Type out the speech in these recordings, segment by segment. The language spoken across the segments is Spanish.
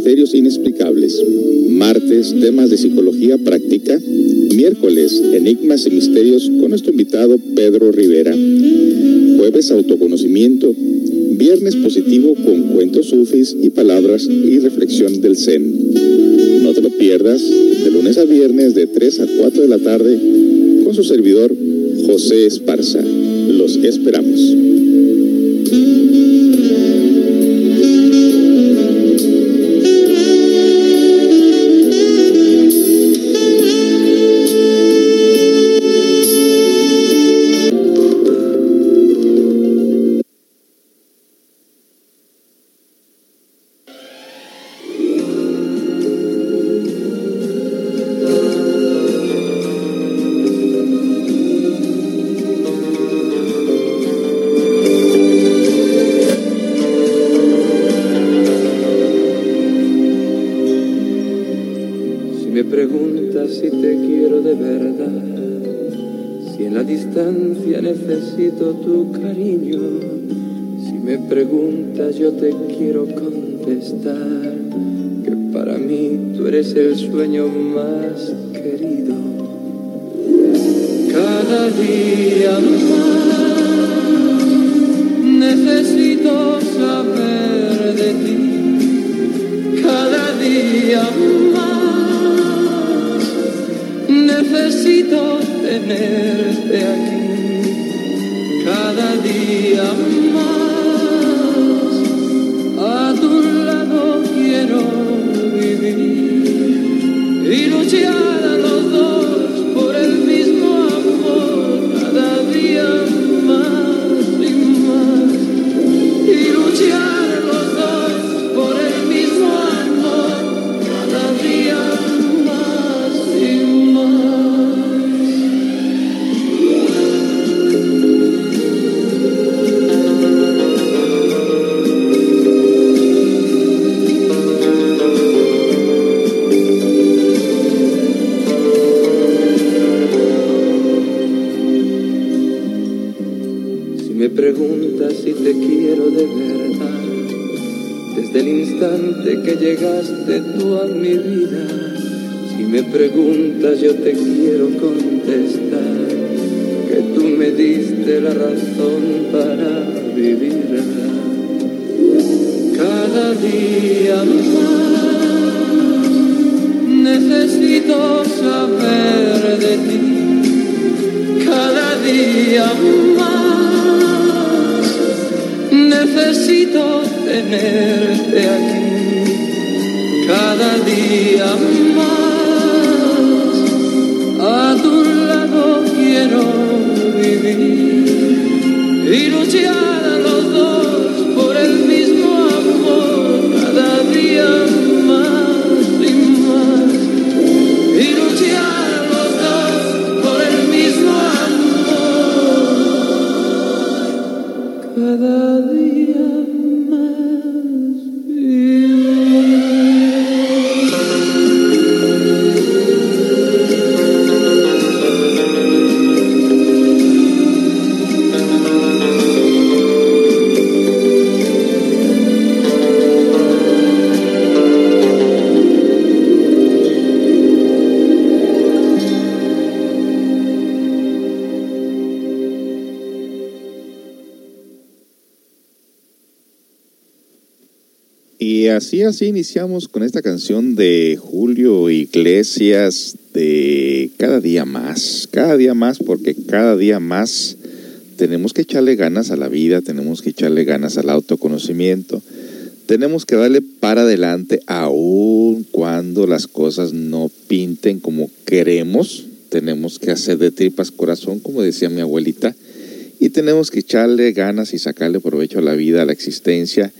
misterios inexplicables, martes temas de psicología práctica, miércoles enigmas y misterios con nuestro invitado Pedro Rivera, jueves autoconocimiento, viernes positivo con cuentos sufis y palabras y reflexión del Zen. No te lo pierdas de lunes a viernes de 3 a 4 de la tarde con su servidor José Esparza. Los esperamos. Tu cariño. Si me preguntas yo te quiero contestar que para mí tú eres el sueño más querido. Cada día más cada llegaste tú a mi vida, si me preguntas yo te quiero contestar que tú me diste la razón para vivirla. Cada día más necesito saber de ti. Cada día más necesito tenerte aquí cada día más. A tu lado quiero vivir y luchar así, así iniciamos con esta canción de Julio Iglesias de Cada día más, cada día más, porque cada día más tenemos que echarle ganas a la vida, tenemos que echarle ganas al autoconocimiento, tenemos que darle para adelante aun cuando las cosas no pinten como queremos, tenemos que hacer de tripas corazón, como decía mi abuelita, y tenemos que echarle ganas y sacarle provecho a la vida, a la existencia.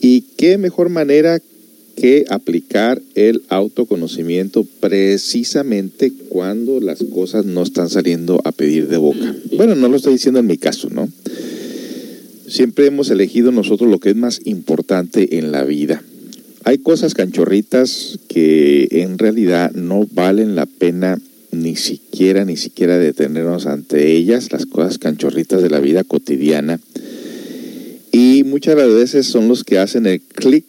Y qué mejor manera que aplicar el autoconocimiento precisamente cuando las cosas no están saliendo a pedir de boca. Bueno, no lo estoy diciendo en mi caso, ¿no? Siempre hemos elegido nosotros lo que es más importante en la vida. Hay cosas canchorritas que en realidad no valen la pena ni siquiera, ni siquiera detenernos ante ellas, las cosas canchorritas de la vida cotidiana. Y muchas de veces son los que hacen el clic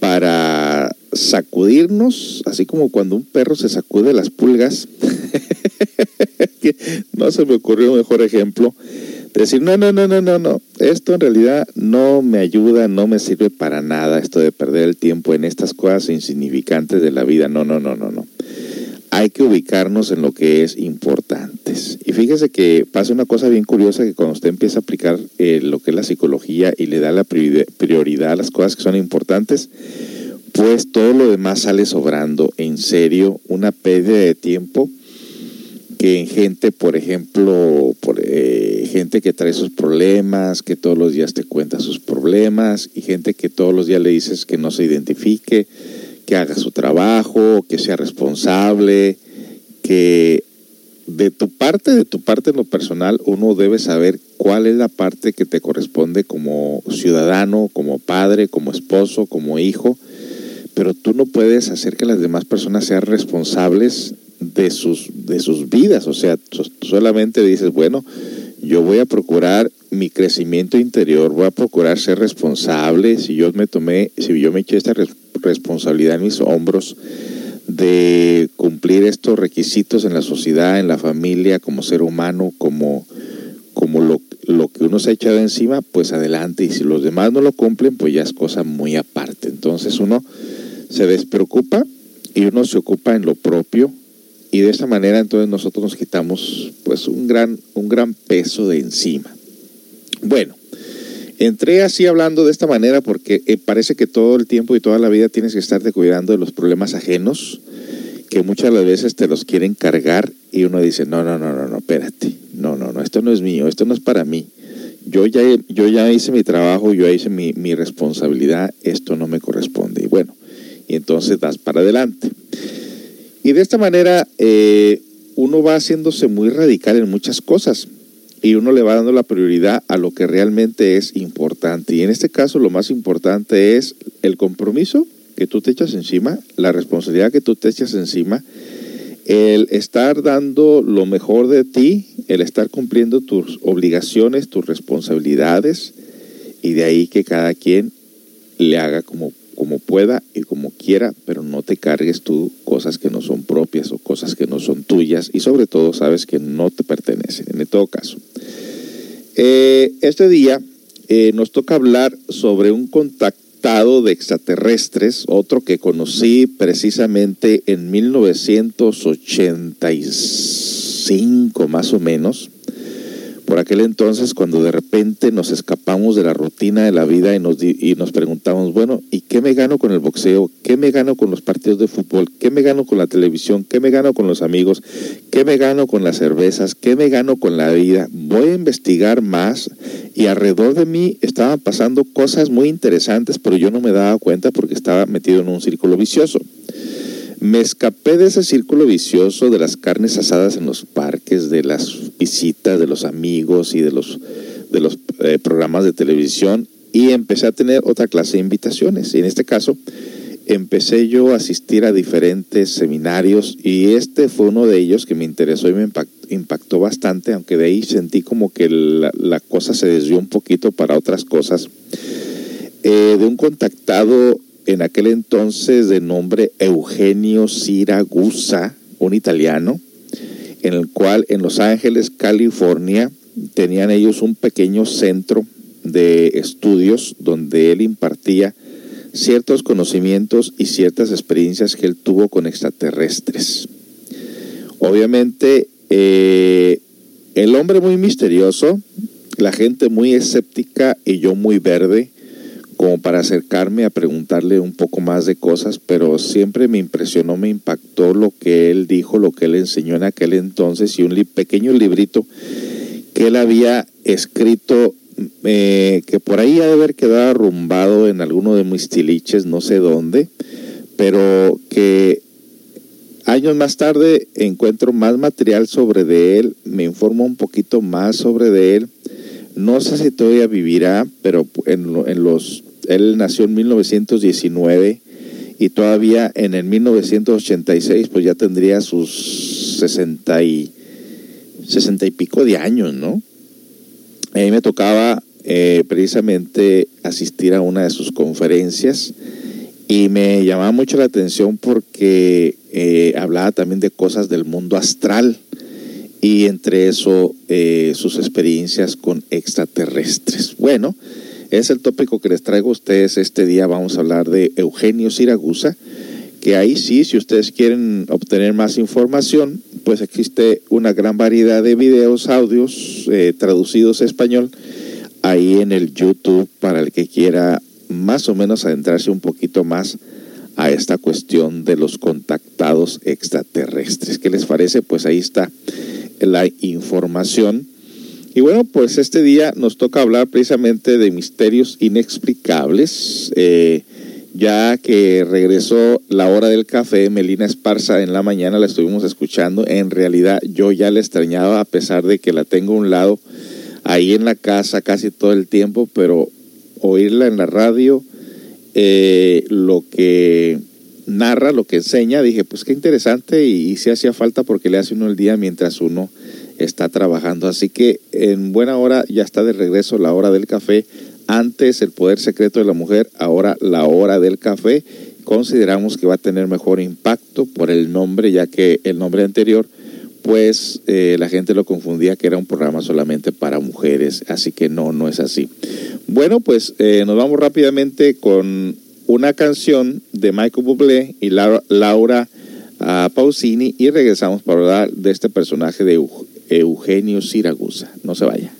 para sacudirnos, así como cuando un perro se sacude las pulgas. no se me ocurrió un mejor ejemplo. Decir, no, no, no, no, no, no. Esto en realidad no me ayuda, no me sirve para nada esto de perder el tiempo en estas cosas insignificantes de la vida. No, no, no, no, no. Hay que ubicarnos en lo que es importantes. Y fíjese que pasa una cosa bien curiosa que cuando usted empieza a aplicar eh, lo que es la psicología y le da la prioridad a las cosas que son importantes, pues todo lo demás sale sobrando. En serio, una pérdida de tiempo que en gente, por ejemplo, por, eh, gente que trae sus problemas, que todos los días te cuenta sus problemas, y gente que todos los días le dices que no se identifique, que haga su trabajo, que sea responsable, que de tu parte, de tu parte en lo personal, uno debe saber cuál es la parte que te corresponde como ciudadano, como padre, como esposo, como hijo, pero tú no puedes hacer que las demás personas sean responsables de sus, de sus vidas. O sea, solamente dices, bueno, yo voy a procurar mi crecimiento interior, voy a procurar ser responsable. Si yo me tomé, si yo me eché esta responsabilidad en mis hombros de cumplir estos requisitos en la sociedad, en la familia, como ser humano, como, como lo, lo que uno se ha echado encima, pues adelante. Y si los demás no lo cumplen, pues ya es cosa muy aparte. Entonces uno se despreocupa y uno se ocupa en lo propio y de esta manera entonces nosotros nos quitamos pues un gran, un gran peso de encima. Bueno, entré así hablando de esta manera porque eh, parece que todo el tiempo y toda la vida tienes que estarte cuidando de los problemas ajenos que muchas las veces te los quieren cargar y uno dice, no, no, no, no, no, espérate, no, no, no, esto no es mío, esto no es para mí. Yo ya, yo ya hice mi trabajo, yo ya hice mi, mi responsabilidad, esto no me corresponde. Y bueno, y entonces das para adelante. Y de esta manera eh, uno va haciéndose muy radical en muchas cosas y uno le va dando la prioridad a lo que realmente es importante. Y en este caso lo más importante es el compromiso que tú te echas encima, la responsabilidad que tú te echas encima, el estar dando lo mejor de ti, el estar cumpliendo tus obligaciones, tus responsabilidades, y de ahí que cada quien le haga como como pueda y como quiera, pero no te cargues tú cosas que no son propias o cosas que no son tuyas y sobre todo sabes que no te pertenecen, en todo caso. Eh, este día eh, nos toca hablar sobre un contactado de extraterrestres, otro que conocí precisamente en 1985 más o menos por aquel entonces cuando de repente nos escapamos de la rutina de la vida y nos, y nos preguntamos, bueno, ¿y qué me gano con el boxeo? ¿Qué me gano con los partidos de fútbol? ¿Qué me gano con la televisión? ¿Qué me gano con los amigos? ¿Qué me gano con las cervezas? ¿Qué me gano con la vida? Voy a investigar más y alrededor de mí estaban pasando cosas muy interesantes, pero yo no me daba cuenta porque estaba metido en un círculo vicioso. Me escapé de ese círculo vicioso de las carnes asadas en los parques, de las visitas de los amigos y de los, de los eh, programas de televisión y empecé a tener otra clase de invitaciones. Y en este caso, empecé yo a asistir a diferentes seminarios y este fue uno de ellos que me interesó y me impactó bastante, aunque de ahí sentí como que la, cosa se desvió un poquito para otras cosas. Eh, de un contactado en aquel entonces de nombre Eugenio Siragusa, un italiano, en el cual en Los Ángeles, California, tenían ellos un pequeño centro de estudios donde él impartía ciertos conocimientos y ciertas experiencias que él tuvo con extraterrestres. Obviamente, eh, el hombre muy misterioso, la gente muy escéptica y yo muy verde, como para acercarme a preguntarle un poco más de cosas, pero siempre me impresionó, me impactó lo que él dijo, lo que él enseñó en aquel entonces y un pequeño librito que él había escrito, eh, que por ahí ha de haber quedado arrumbado en alguno de mis tiliches, no sé dónde, pero que años más tarde encuentro más material sobre de él, me informo un poquito más sobre de él. No sé si todavía vivirá, pero en, los, él nació en 1919 y todavía en el 1986 pues ya tendría sus 60 y, 60 y pico de años, ¿no? A mí me tocaba eh, precisamente asistir a una de sus conferencias y me llamaba mucho la atención porque eh, hablaba también de cosas del mundo astral y entre eso eh, sus experiencias con extraterrestres. Bueno, es el tópico que les traigo a ustedes este día. Vamos a hablar de Eugenio Siragusa, que ahí sí, si ustedes quieren obtener más información, pues existe una gran variedad de videos, audios eh, traducidos a español ahí en el YouTube para el que quiera más o menos adentrarse un poquito más a esta cuestión de los contactados extraterrestres. ¿Qué les parece? Pues ahí está la información. Y bueno, pues este día nos toca hablar precisamente de misterios inexplicables. Eh, ya que regresó la hora del café, Melina Esparza en la mañana la estuvimos escuchando. En realidad yo ya la extrañaba a pesar de que la tengo a un lado ahí en la casa casi todo el tiempo, pero oírla en la radio, eh, lo que narra, lo que enseña, dije, pues qué interesante y, si hacía falta porque le hace uno el día mientras uno está trabajando. Así que en buena hora ya está de regreso la hora del café. Antes el poder secreto de la mujer, ahora la hora del café. Consideramos que va a tener mejor impacto por el nombre, ya que el nombre anterior, pues eh, la gente lo confundía que era un programa solamente para mujeres. Así que no, no es así. Bueno, pues eh, nos vamos rápidamente con una canción de Michael Bublé y Laura, ah, Pausini y regresamos para hablar de este personaje de Eugenio Siragusa. No se vaya.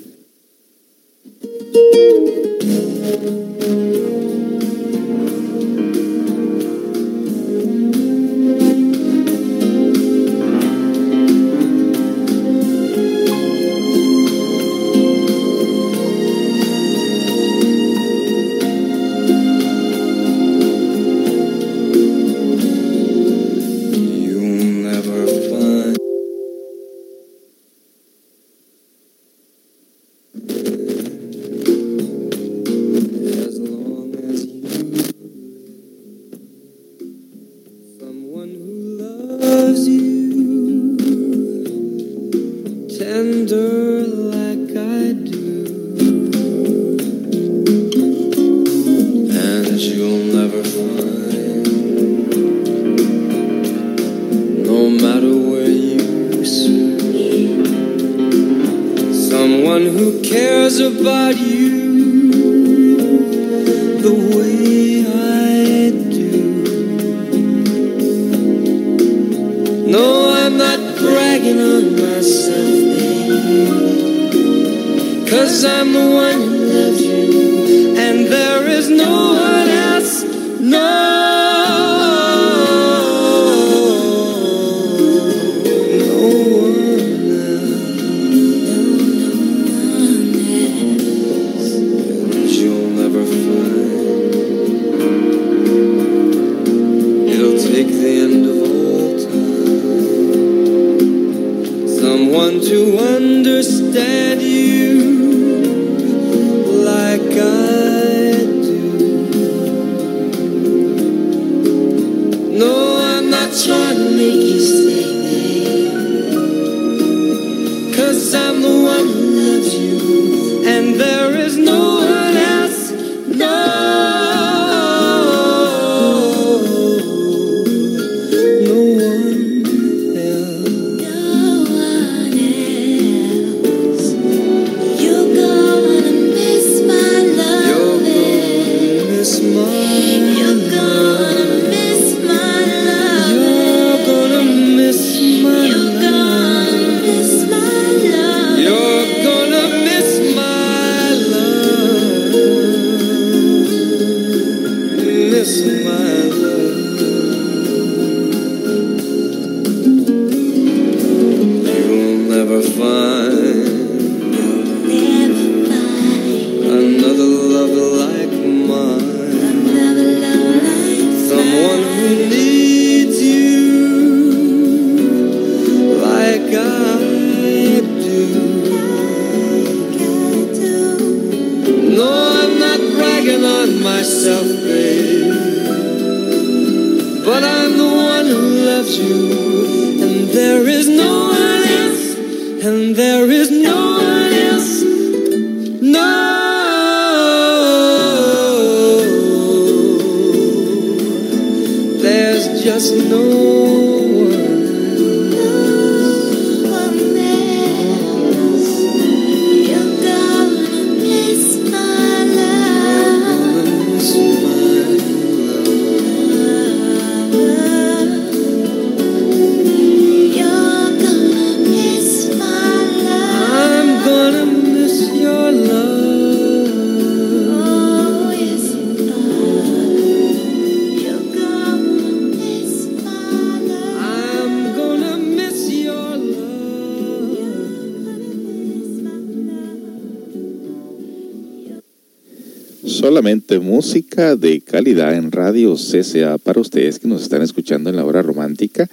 Solamente música de calidad en radio CCA para ustedes que nos están escuchando en la hora romántica.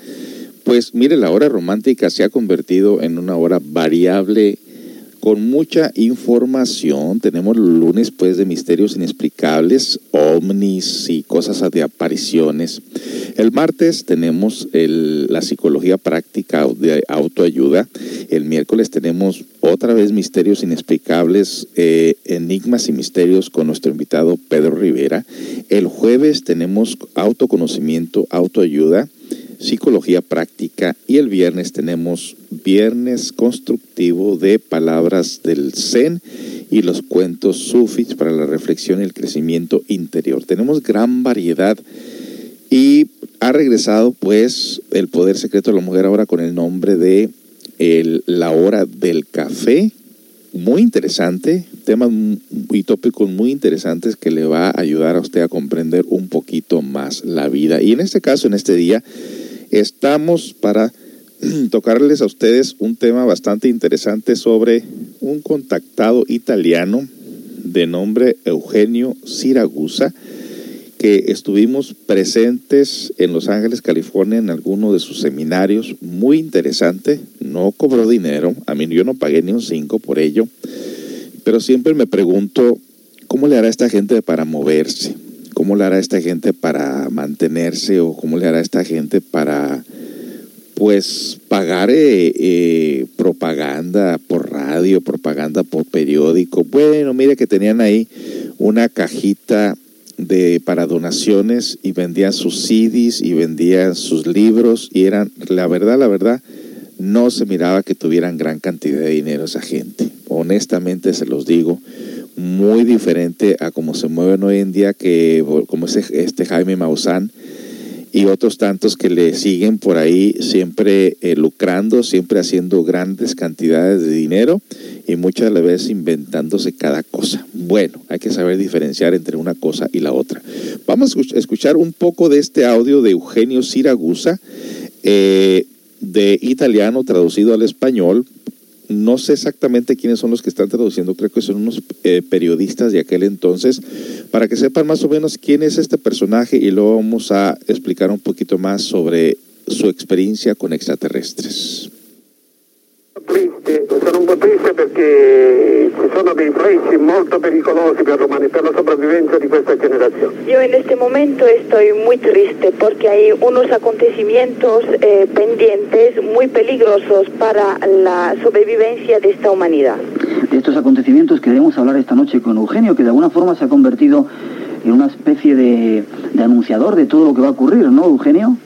Pues mire, la hora romántica se ha convertido en una hora variable con mucha información. Tenemos los lunes pues de misterios inexplicables, ovnis y cosas de apariciones. El martes tenemos el- la psicología práctica de autoayuda. El miércoles tenemos otra vez misterios inexplicables, eh, enigmas y misterios con nuestro invitado Pedro Rivera. El jueves tenemos autoconocimiento, autoayuda psicología práctica y el viernes tenemos viernes constructivo de palabras del Zen y los cuentos sufis para la reflexión y el crecimiento interior. Tenemos gran variedad y ha regresado pues el poder secreto de la mujer ahora con el nombre de el- la hora del café. Muy interesante, temas y tópicos muy interesantes que le va a ayudar a usted a comprender un poquito más la vida. Y en este caso, en este día, estamos para tocarles a ustedes un tema bastante interesante sobre un contactado italiano de nombre Eugenio Siragusa, que estuvimos presentes en Los Ángeles, California, en alguno de sus seminarios, muy interesante, no cobró dinero, a mí yo no pagué ni un cinco por ello, pero siempre me pregunto, ¿cómo le hará esta gente para moverse? ¿Cómo le hará esta gente para mantenerse o cómo le hará esta gente para pues pagar eh, eh, propaganda por radio, propaganda por periódico. Bueno, mire que tenían ahí una cajita de para donaciones y vendían sus CDs y vendían sus libros y eran, la verdad, la verdad, no se miraba que tuvieran gran cantidad de dinero esa gente. Honestamente se los digo, muy diferente a como se mueven hoy en día que como ese, este Jaime Maussan y otros tantos que le siguen por ahí siempre eh, lucrando, siempre haciendo grandes cantidades de dinero y muchas de las veces inventándose cada cosa. Bueno, hay que saber diferenciar entre una cosa y la otra. Vamos a escuch- escuchar un poco de este audio de Eugenio Siragusa, eh, de italiano traducido al español. No sé exactamente quiénes son los que están traduciendo, creo que son unos eh, periodistas de aquel entonces, para que sepan más o menos quién es este personaje y luego vamos a explicar un poquito más sobre su experiencia con extraterrestres. Triste, triste perché ci sono dei pressi molto pericolosi per l'umanità, per la sopravvivenza di questa generazione. Yo en este momento estoy muy triste porque hay unos acontecimientos eh, pendientes muy peligrosos para la sobrevivencia de esta humanidad. de estos acontecimientos queremos hablar esta noche con Eugenio, que de alguna forma se ha convertido en una especie de, de anunciador de todo lo que va a ocurrir, ¿no, Eugenio?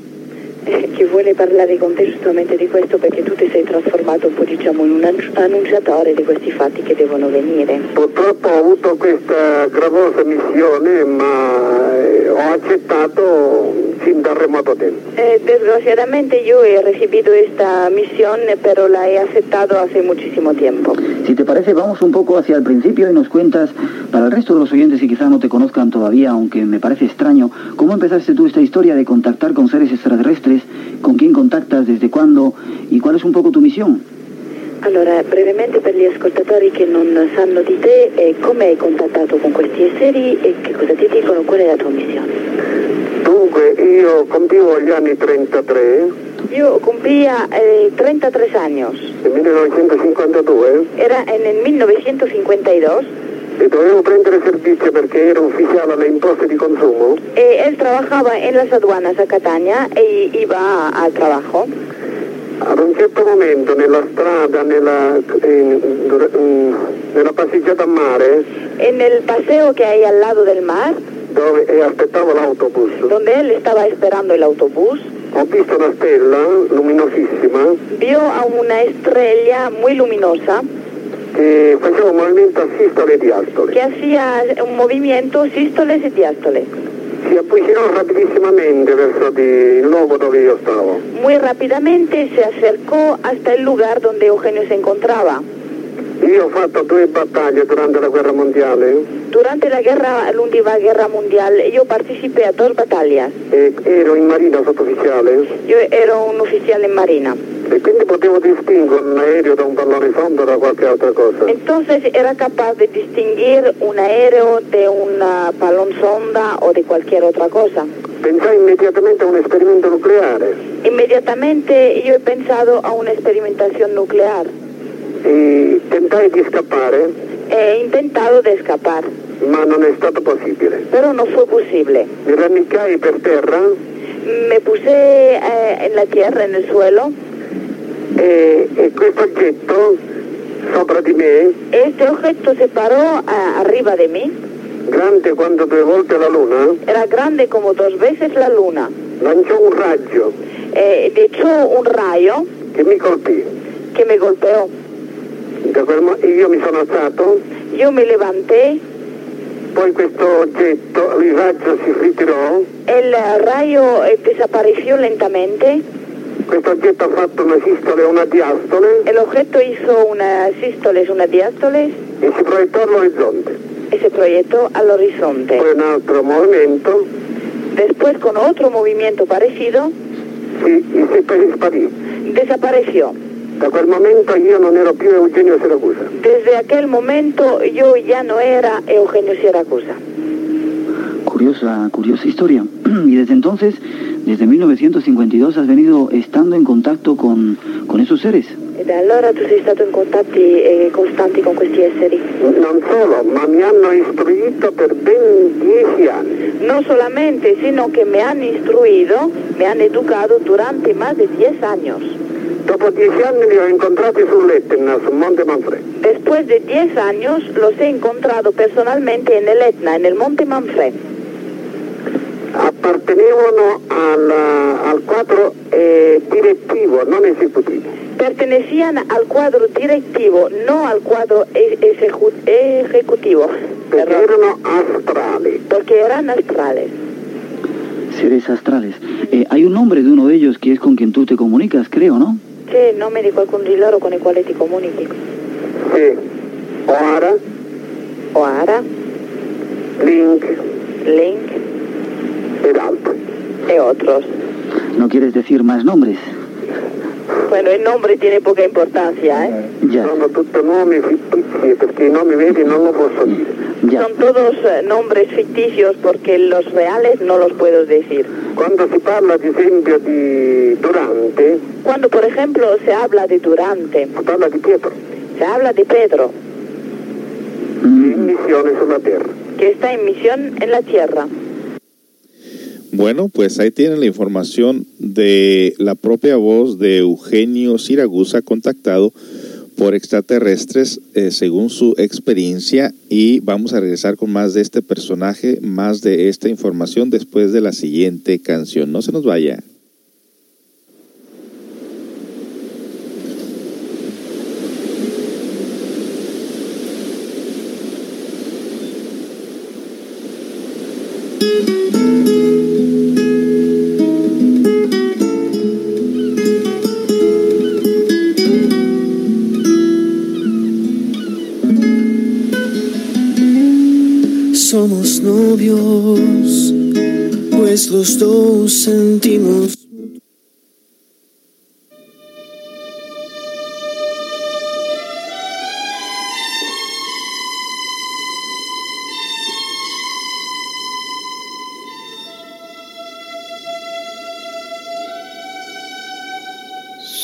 Che vuole parlare con te giustamente di questo perché tu ti sei trasformato un po' diciamo in un annun- annunciatore di questi fatti che devono venire. Purtroppo ho avuto questa gravosa missione, ma eh, ho accettato sin da remoto tempo. Eh, desgraciadamente yo he recibido esta misión eh, pero la he aceptado hace muchísimo tiempo. Si te parece, vamos un poco hacia el principio y nos cuentas, para el resto de los oyentes y quizá no te conozcan todavía, aunque me parece extraño, ¿cómo empezaste tú esta historia de contactar con seres extraterrestres? ¿Con quién contactas? ¿Desde cuándo? ¿Y cuál es un poco tu misión? Allora, brevemente per gli ascoltatori che non sanno di te, eh, come hai contattato con questi esseri e che cosa ti dicono, qual è la tua missione? Dunque, io compivo gli anni 33, Io cumplía eh, 33 años, nel 1952, era en el 1952 e dovevo prendere servizio perché ero ufficiale alle imposte di consumo. Eh, él trabajaba en las aduanas a Catania e iba al trabajo. Ad un certo momento nella strada, nella, mm, nella passeggiata a mare, En el paseo que hay al lado del mar, dove e aspettavo l'autobus, donde él estaba esperando el autobús, ho visto una stella luminosissima vio a una estrella muy luminosa che faceva un movimento a sistole e diastole. que hacía un movimiento sístoles y diástoles. Si avvicinò rapidissimamente verso il luogo dove io stavo. Muy rápidamente se acercó hasta el lugar donde Eugenio se encontraba. Io ho fatto due battaglie durante la guerra mondiale Durante la guerra, la última guerra mundial, yo participé a dos batallas. e ero in marina sottufficiale Yo era un oficial en Marina. e quindi potevo distinguere un aereo da un pallone sonda da qualche altra cosa. Entonces era capaz de distinguir un aéreo de una balón sonda o de cualquier otra cosa. Pensai immediatamente a un esperimento nucleare Inmediatamente yo he pensado a una experimentación nuclear. E tentai di scappare, He intentado de escapar, ma non è stato possibile. pero no fue posible. Mi rannicai per terra Me puse eh, en la tierra, en el suelo. e, e questo oggetto sopra di me, Este objeto se paró ah, arriba de mí. grande quanto due volte la luna, Era grande como dos veces la luna. lanciò un raggio Eh, echó un rayo che mi colpì. que me golpeó. Mo- io mi sono alzato, Yo me levanté, poi questo oggetto, il raggio si ritirò, el rayo eh, desapareció lentamente, questo oggetto ha fatto una sistole e una diastole. El objeto hizo una sístoles, una diástoles e si proiettò all'orizzonte. y se proyectó al horizonte. Poi un altro movimento. Después, con otro movimiento parecido, si, si sparì. desapareció. Da quel momento io non ero più Eugenio Siracusa. Desde aquel momento yo ya no era Eugenio Siracusa. Curiosa, curiosa historia. y desde entonces, desde 1952, has venido estando en contacto con, con esos seres. E da allora tu sei stato in contatti eh, costanti con questi esseri. Non solo, ma mi hanno istruito per ben dieci anni. No solamente, sino que me han instruido, me han educado durante más de 10 años. Dopo dieci anni li ho incontrati sull'Etna, su Monte Manfred. Después de 10 años los he encontrado personalmente en el Etna, en el Monte Manfred. Appartenevano al quadro eh, direttivo, non esecutivo. Pertenecían al cuadro directivo, no al cuadro e- ejecu- ejecutivo, astrali. porque eran astrales. Seres astrales. Eh, hay un nombre de uno de ellos que es con quien tú te comunicas, creo, ¿no? C'è il nome di qualcuno di loro con il quale ti comunichi? Sì. Oara, Oara, Link Link altri. e otros. No quieres decir más nombres. Bueno, el nombre tiene poca importancia, ¿eh? Ya, Sono tutti nomi fittizi perché i nomi veri non lo posso dire. ya. Son todos eh, nombres ficticios porque los reales no los puedo decir. Quando si parla ad esempio di Durante, Cuando, por ejemplo, se habla de Durante, si parla di Pietro, se habla de Pedro, in missione sulla terra. que está en misión en la tierra. Bueno, pues ahí tienen la información de la propia voz de Eugenio Siragusa contactado por extraterrestres eh, según su experiencia y vamos a regresar con más de este personaje, más de esta información después de la siguiente canción. No se nos vaya. Los dos sentimos.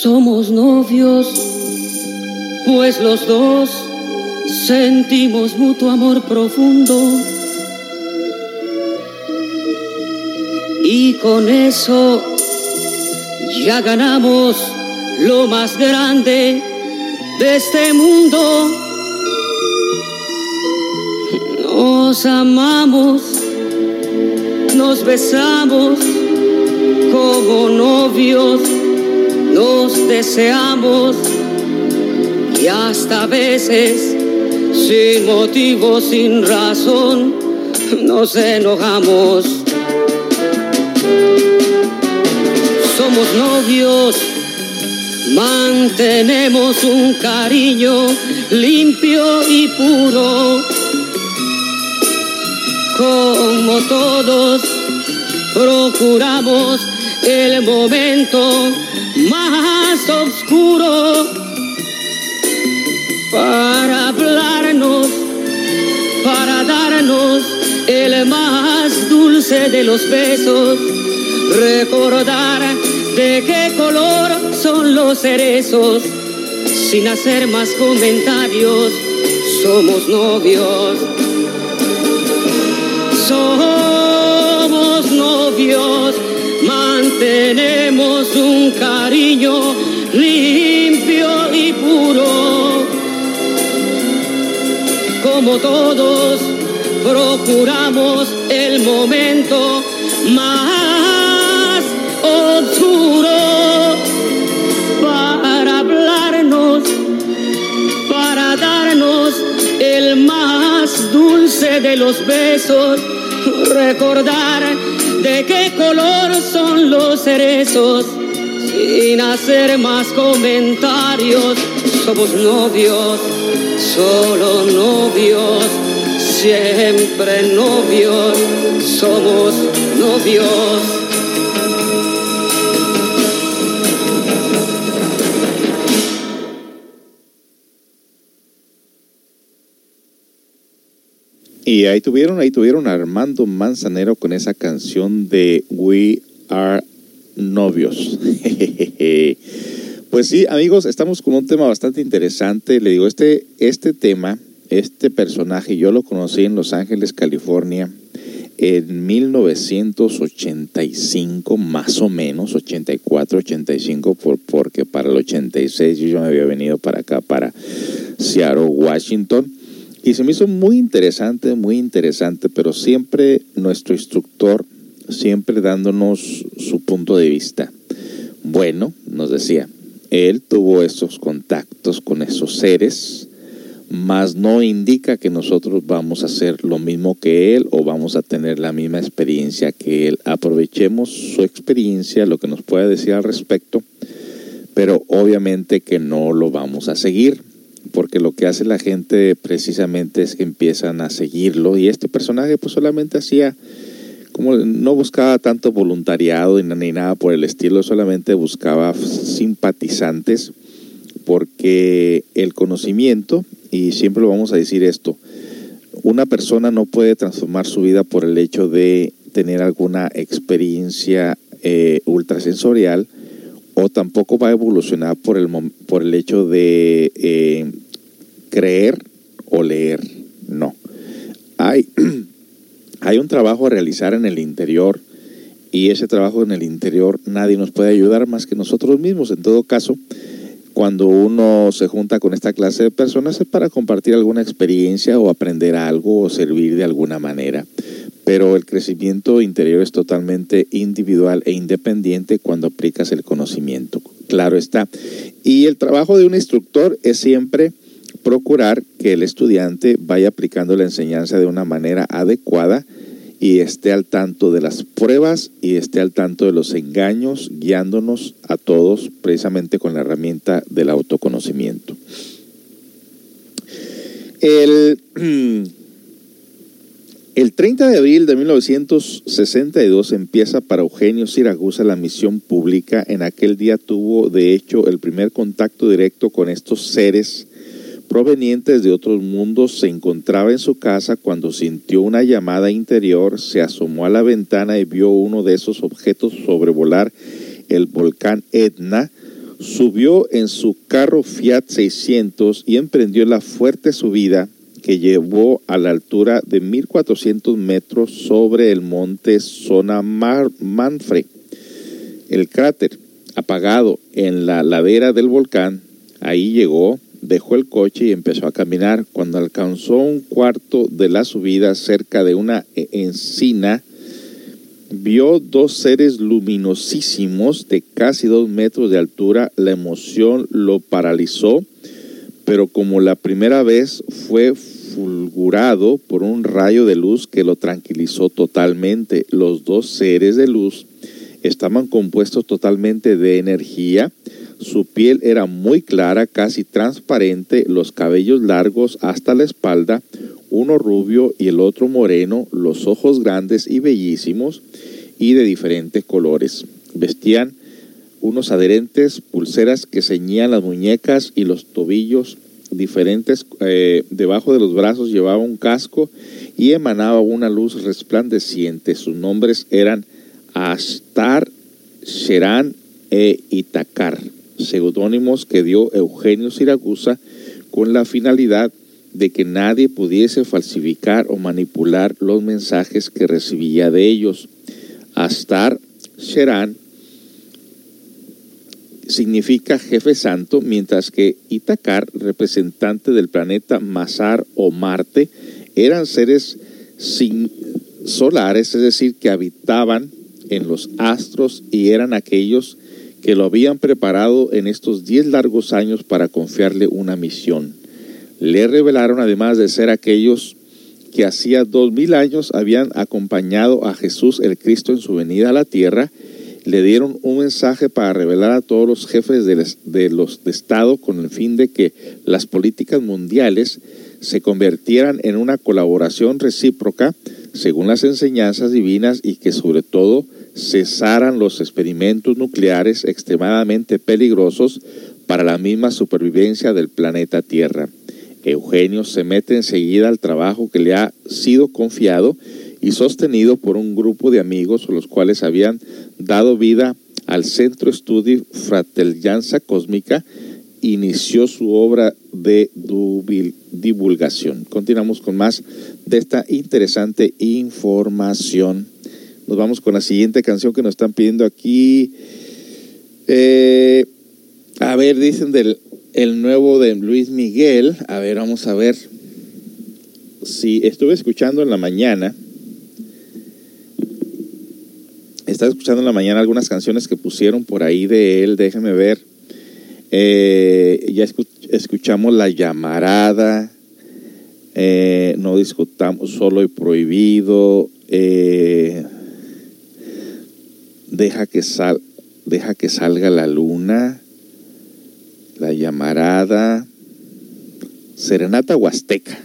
Somos novios, pues los dos sentimos mutuo amor profundo. Y con eso ya ganamos lo más grande de este mundo. Nos amamos, nos besamos como novios, nos deseamos y hasta a veces sin motivo, sin razón, nos enojamos. Somos novios, mantenemos un cariño limpio y puro. Como todos, procuramos el momento más oscuro para hablarnos, para darnos el más dulce de los besos, recordar de qué color son los cerezos, sin hacer más comentarios, somos novios. Somos novios, mantenemos un cariño limpio y puro. Como todos, procuramos el momento más dulce de los besos, recordar de qué color son los cerezos, sin hacer más comentarios, somos novios, solo novios, siempre novios, somos novios. Y ahí tuvieron, ahí tuvieron Armando Manzanero con esa canción de We Are Novios. pues sí, amigos, estamos con un tema bastante interesante. Le digo, este, este tema, este personaje, yo lo conocí en Los Ángeles, California, en 1985, más o menos, 84, 85, por, porque para el 86 yo ya me había venido para acá, para Seattle, Washington. Y se me hizo muy interesante, muy interesante, pero siempre nuestro instructor, siempre dándonos su punto de vista. Bueno, nos decía, él tuvo esos contactos con esos seres, mas no indica que nosotros vamos a hacer lo mismo que él o vamos a tener la misma experiencia que él. Aprovechemos su experiencia, lo que nos pueda decir al respecto, pero obviamente que no lo vamos a seguir porque lo que hace la gente precisamente es que empiezan a seguirlo. Y este personaje pues solamente hacía como no buscaba tanto voluntariado ni nada por el estilo, solamente buscaba simpatizantes porque el conocimiento, y siempre lo vamos a decir esto, una persona no puede transformar su vida por el hecho de tener alguna experiencia eh, ultrasensorial, o tampoco va a evolucionar por el, por el hecho de eh, creer o leer. No. Hay, hay un trabajo a realizar en el interior y ese trabajo en el interior nadie nos puede ayudar más que nosotros mismos. En todo caso, cuando uno se junta con esta clase de personas es para compartir alguna experiencia o aprender algo o servir de alguna manera pero el crecimiento interior es totalmente individual e independiente cuando aplicas el conocimiento. Claro está. Y el trabajo de un instructor es siempre procurar que el estudiante vaya aplicando la enseñanza de una manera adecuada y esté al tanto de las pruebas y esté al tanto de los engaños, guiándonos a todos precisamente con la herramienta del autoconocimiento. El El 30 de abril de 1962 empieza para Eugenio Siragusa la misión pública. En aquel día tuvo, de hecho, el primer contacto directo con estos seres provenientes de otros mundos. Se encontraba en su casa cuando sintió una llamada interior, se asomó a la ventana y vio uno de esos objetos sobrevolar el volcán Etna. Subió en su carro Fiat 600 y emprendió la fuerte subida que llevó a la altura de 1400 metros sobre el monte Zona Manfre. El cráter apagado en la ladera del volcán, ahí llegó, dejó el coche y empezó a caminar. Cuando alcanzó un cuarto de la subida cerca de una e-, encina, vio dos seres luminosísimos de casi dos metros de altura. La emoción lo paralizó, pero como la primera vez fue fulgurado por un rayo de luz que lo tranquilizó totalmente. Los dos seres de luz estaban compuestos totalmente de energía. Su piel era muy clara, casi transparente, los cabellos largos hasta la espalda, uno rubio y el otro moreno, los ojos grandes y bellísimos y de diferentes colores. Vestían unos adherentes, pulseras que ceñían las muñecas y los tobillos diferentes. Eh, debajo de los brazos llevaba un casco y emanaba una luz resplandeciente. Sus nombres eran Astar, Sherán e Itacar, seudónimos que dio Eugenio Siragusa con la finalidad de que nadie pudiese falsificar o manipular los mensajes que recibía de ellos. Astar, Sherán significa jefe santo, mientras que Itacar, representante del planeta Mazar o Marte, eran seres sin solares, es decir, que habitaban en los astros y eran aquellos que lo habían preparado en estos diez largos años para confiarle una misión. Le revelaron además de ser aquellos que hacía dos mil años habían acompañado a Jesús el Cristo en su venida a la tierra, le dieron un mensaje para revelar a todos los jefes de, los de Estado con el fin de que las políticas mundiales se convirtieran en una colaboración recíproca según las enseñanzas divinas y que sobre todo cesaran los experimentos nucleares extremadamente peligrosos para la misma supervivencia del planeta Tierra. Eugenio se mete enseguida al trabajo que le ha sido confiado y sostenido por un grupo de amigos los cuales habían dado vida al Centro Estudio Fratellanza Cósmica, inició su obra de divulgación. Continuamos con más de esta interesante información. Nos vamos con la siguiente canción que nos están pidiendo aquí. Eh, a ver, dicen del el nuevo de Luis Miguel. A ver, vamos a ver. Si estuve escuchando en la mañana. Estaba escuchando en la mañana algunas canciones que pusieron por ahí de él. Déjeme ver. Eh, ya escuchamos La Llamarada. Eh, no discutamos solo y prohibido. Eh, deja que sal, deja que salga la luna, la llamarada, Serenata Huasteca.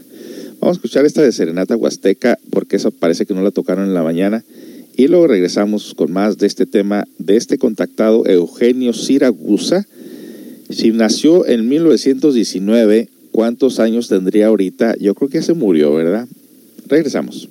Vamos a escuchar esta de Serenata Huasteca porque eso parece que no la tocaron en la mañana. Y luego regresamos con más de este tema de este contactado Eugenio Siragusa. Si nació en 1919, ¿cuántos años tendría ahorita? Yo creo que se murió, ¿verdad? Regresamos.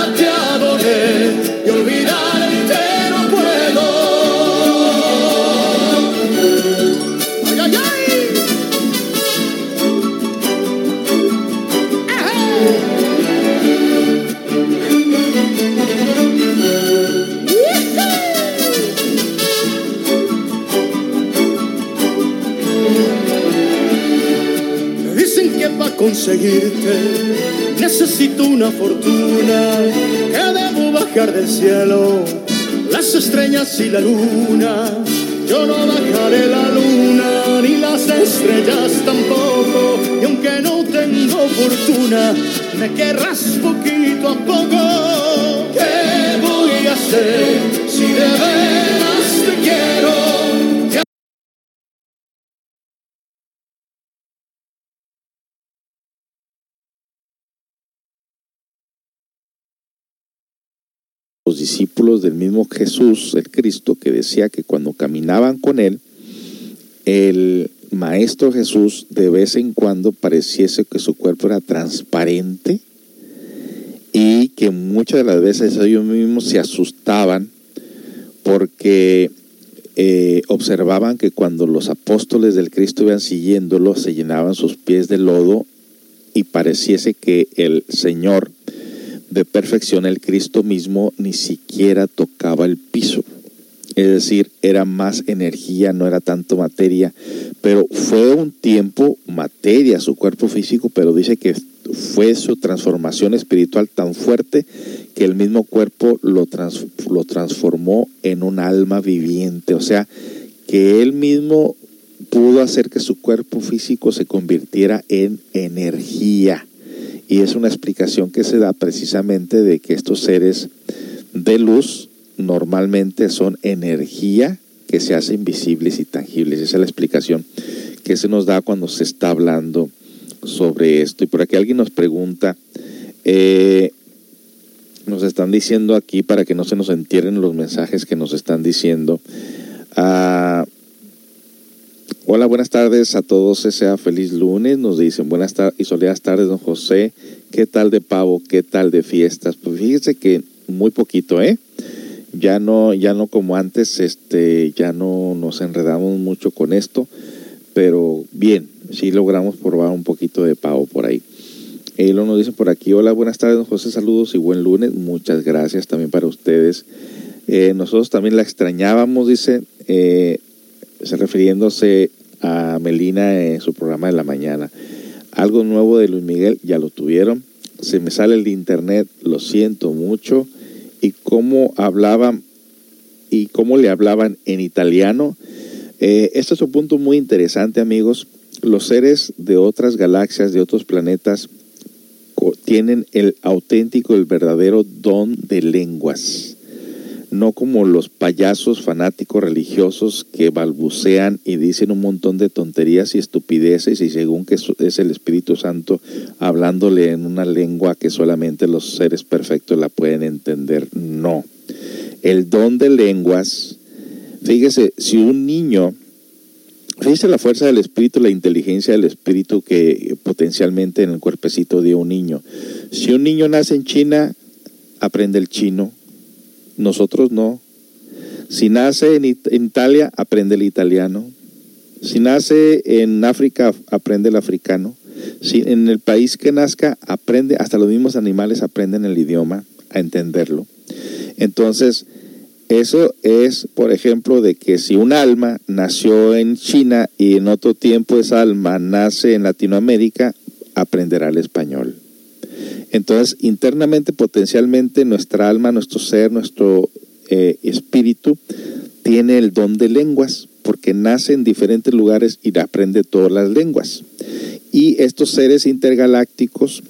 conseguirte necesito una fortuna que debo bajar del cielo. las estrellas y la luna. Yo no bajaré la luna ni las estrellas tampoco. Y aunque no tengo fortuna, me querrás poquito a poco. ¿Qué voy a hacer si de veras te quiero? Los discípulos del mismo Jesús, el Cristo, que decía que cuando caminaban con él, el Maestro Jesús de vez en cuando pareciese que su cuerpo era transparente y que muchas de las veces ellos mismos se asustaban porque eh, observaban que cuando los apóstoles del Cristo iban siguiéndolo, se llenaban sus pies de lodo y pareciese que el Señor de perfección, el Cristo mismo ni siquiera tocaba el piso. Es decir, era más energía, no era tanto materia, pero fue un tiempo materia su cuerpo físico, pero dice que fue su transformación espiritual tan fuerte que el mismo cuerpo lo, trans, lo transformó en un alma viviente, o sea, que él mismo pudo hacer que su cuerpo físico se convirtiera en energía. Y es una explicación que se da precisamente de que estos seres de luz normalmente son energía que se hacen visibles y tangibles. Esa es la explicación que se nos da cuando se está hablando sobre esto. Y por aquí alguien nos pregunta, eh, nos están diciendo aquí para que no se nos entierren los mensajes que nos están diciendo. Ah, hola, buenas tardes a todos, sea feliz lunes, nos dicen buenas tardes y soleadas tardes, don José. ¿Qué tal de pavo? ¿Qué tal de fiestas? Pues fíjese que muy poquito, ¿eh? Ya no, ya no como antes, este, ya no nos enredamos mucho con esto, pero bien, sí logramos probar un poquito de pavo por ahí. Y lo nos dice por aquí, hola, buenas tardes, don José, saludos y buen lunes. Muchas gracias también para ustedes. Eh, nosotros también la extrañábamos, dice, eh, refiriéndose a Melina en su programa de la mañana. Algo nuevo de Luis Miguel, ya lo tuvieron. Se me sale el internet, lo siento mucho. Y cómo hablaban y cómo le hablaban en italiano. Eh, este es un punto muy interesante, amigos. Los seres de otras galaxias, de otros planetas, tienen el auténtico, el verdadero don de lenguas no como los payasos fanáticos religiosos que balbucean y dicen un montón de tonterías y estupideces y según que es el Espíritu Santo hablándole en una lengua que solamente los seres perfectos la pueden entender. No. El don de lenguas, fíjese, si un niño, fíjese la fuerza del Espíritu, la inteligencia del Espíritu que potencialmente en el cuerpecito de un niño. Si un niño nace en China, aprende el chino, nosotros no. Si nace en, Italia, aprende el italiano. Si nace en África, aprende el africano. Si en el país que nazca, aprende, hasta los mismos animales aprenden el idioma, a entenderlo. Entonces, eso es, por ejemplo, de que si un alma nació en China y en otro tiempo esa alma nace en Latinoamérica, aprenderá el español. Entonces, internamente, potencialmente, nuestra alma, nuestro ser, nuestro eh, espíritu, tiene el don de lenguas, porque nace en diferentes lugares y aprende todas las lenguas. Y estos seres intergalácticos,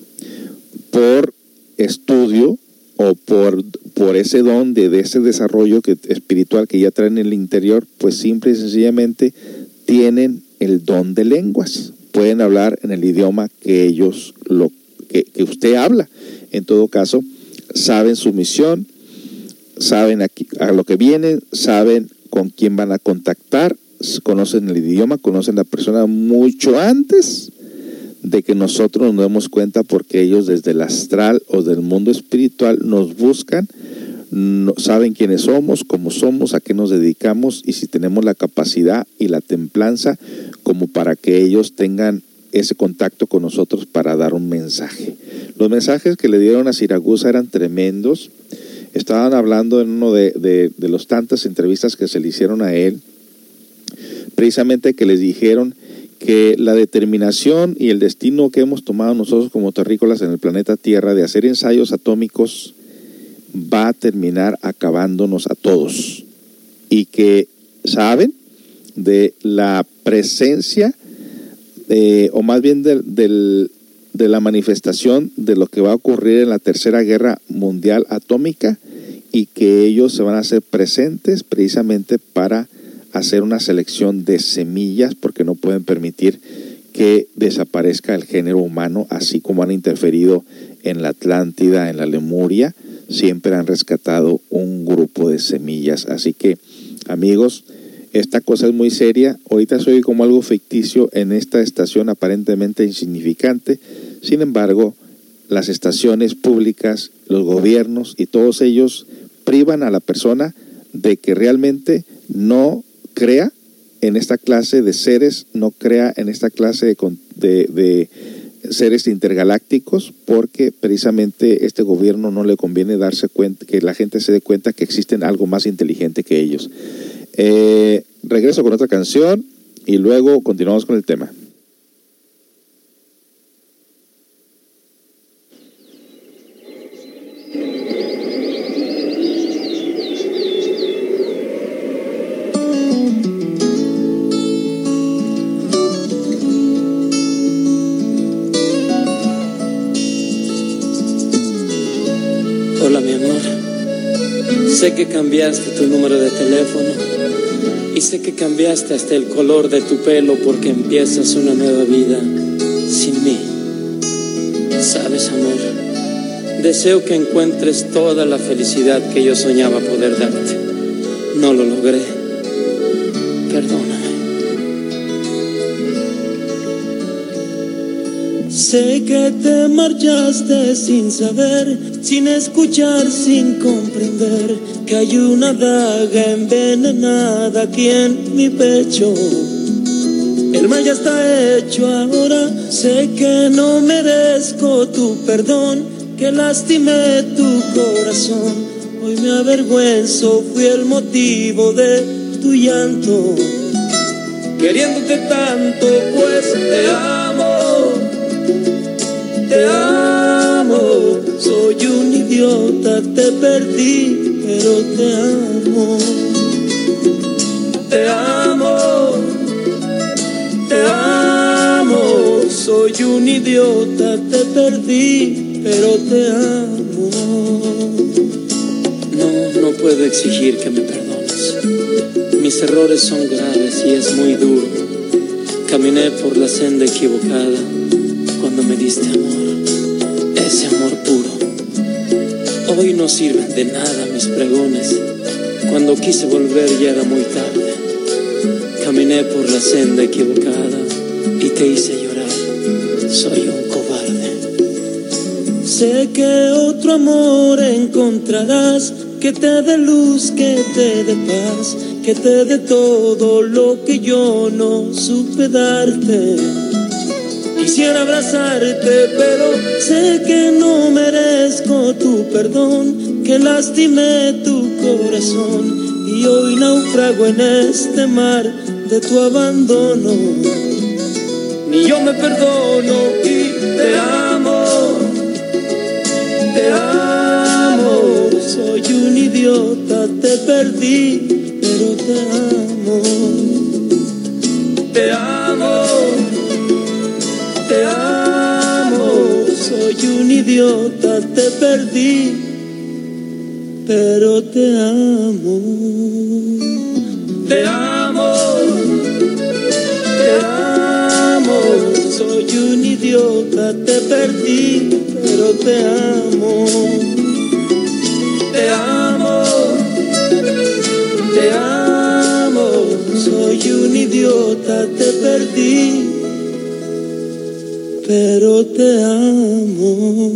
por estudio o por, por ese don de, ese desarrollo que, espiritual que ya traen en el interior, pues simple y sencillamente tienen el don de lenguas. Pueden hablar en el idioma que ellos lo que, usted habla. En todo caso, saben su misión, saben a lo que vienen, saben con quién van a contactar, conocen el idioma, conocen la persona mucho antes de que nosotros nos demos cuenta porque ellos desde el astral o del mundo espiritual nos buscan, saben quiénes somos, cómo somos, a qué nos dedicamos y si tenemos la capacidad y la templanza como para que ellos tengan ese contacto con nosotros para dar un mensaje. Los mensajes que le dieron a Siragusa eran tremendos. Estaban hablando en uno de, de, las tantas entrevistas que se le hicieron a él, precisamente que les dijeron que la determinación y el destino que hemos tomado nosotros como terrícolas en el planeta Tierra de hacer ensayos atómicos va a terminar acabándonos a todos. Y que saben de la presencia, eh, o más bien del, del, de la manifestación de lo que va a ocurrir en la Tercera Guerra Mundial Atómica y que ellos se van a hacer presentes precisamente para hacer una selección de semillas porque no pueden permitir que desaparezca el género humano, así como han interferido en la Atlántida, en la Lemuria, siempre han rescatado un grupo de semillas. Así que, amigos, esta cosa es muy seria. Ahorita soy como algo ficticio en esta estación aparentemente insignificante. Sin embargo, las estaciones públicas, los gobiernos y todos ellos privan a la persona de que realmente no crea en esta clase de seres, no crea en esta clase de, de, de, seres intergalácticos, porque precisamente este gobierno no le conviene darse cuenta, que la gente se dé cuenta que existen algo más inteligente que ellos. Eh, regreso con otra canción y luego continuamos con el tema. Sé que cambiaste tu número de teléfono sé que cambiaste hasta el color de tu pelo porque empiezas una nueva vida sin mí. Sabes, amor, deseo que encuentres toda la felicidad que yo soñaba poder darte. No lo logré. Perdóname. Sé que te marchaste sin saber, sin escuchar, sin comprender que hay una daga envenenada aquí en mi pecho. El mal ya está hecho ahora, sé que no merezco tu perdón, que lastimé tu corazón. Hoy me avergüenzo, fui el motivo de tu llanto. Queriéndote tanto, pues te amo te amo, soy un idiota, te perdí, pero te amo. Te amo, te amo, soy un idiota, te perdí, pero te amo. No, no puedo exigir que me perdones. Mis errores son graves y es muy duro. Caminé por la senda equivocada cuando me diste amor, no sirven de nada mis pregones. Cuando quise volver ya era muy tarde. Caminé por la senda equivocada y te hice llorar. Soy un cobarde. Sé que otro amor encontrarás que te dé luz, que te dé paz, que te dé todo lo que yo no supe darte. Quisiera abrazarte, pero sé que no merezco tu perdón, que lastimé tu corazón. Y hoy naufrago en este mar de tu abandono. Ni yo me perdono y te amo, te amo, soy un idiota, te perdí, pero te amo, te amo soy un idiota, te perdí, pero te amo. Te amo, te amo, soy un idiota, te perdí, pero te amo. Te amo, te amo, soy un idiota, te perdí pero te amo.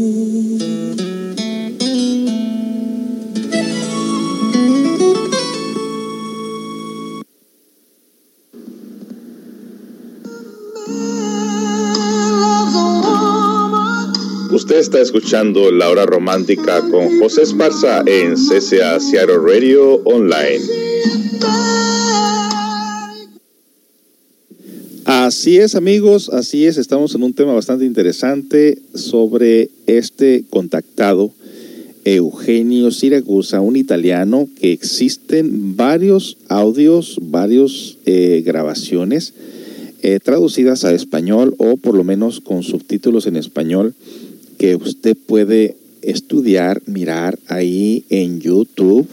Usted está escuchando La Hora Romántica con José Esparza en CCA Seattle Radio Online. Así es, amigos, así es. Estamos en un tema bastante interesante sobre este contactado Eugenio Siragusa, un italiano que existen varios audios, varios eh, grabaciones eh, traducidas a español o por lo menos con subtítulos en español que usted puede estudiar, mirar ahí en YouTube.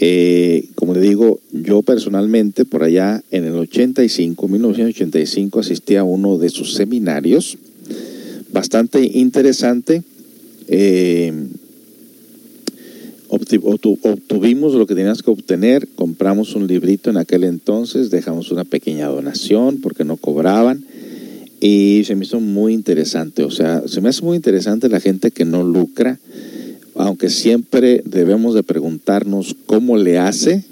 Eh, como le digo, yo personalmente por allá en el 85, 1985, asistí a uno de sus seminarios, bastante interesante. Eh, obtuvimos lo que teníamos que obtener, compramos un librito en aquel entonces, dejamos una pequeña donación porque no cobraban y se me hizo muy interesante, o sea, se me hace muy interesante la gente que no lucra, aunque siempre debemos de preguntarnos cómo le hace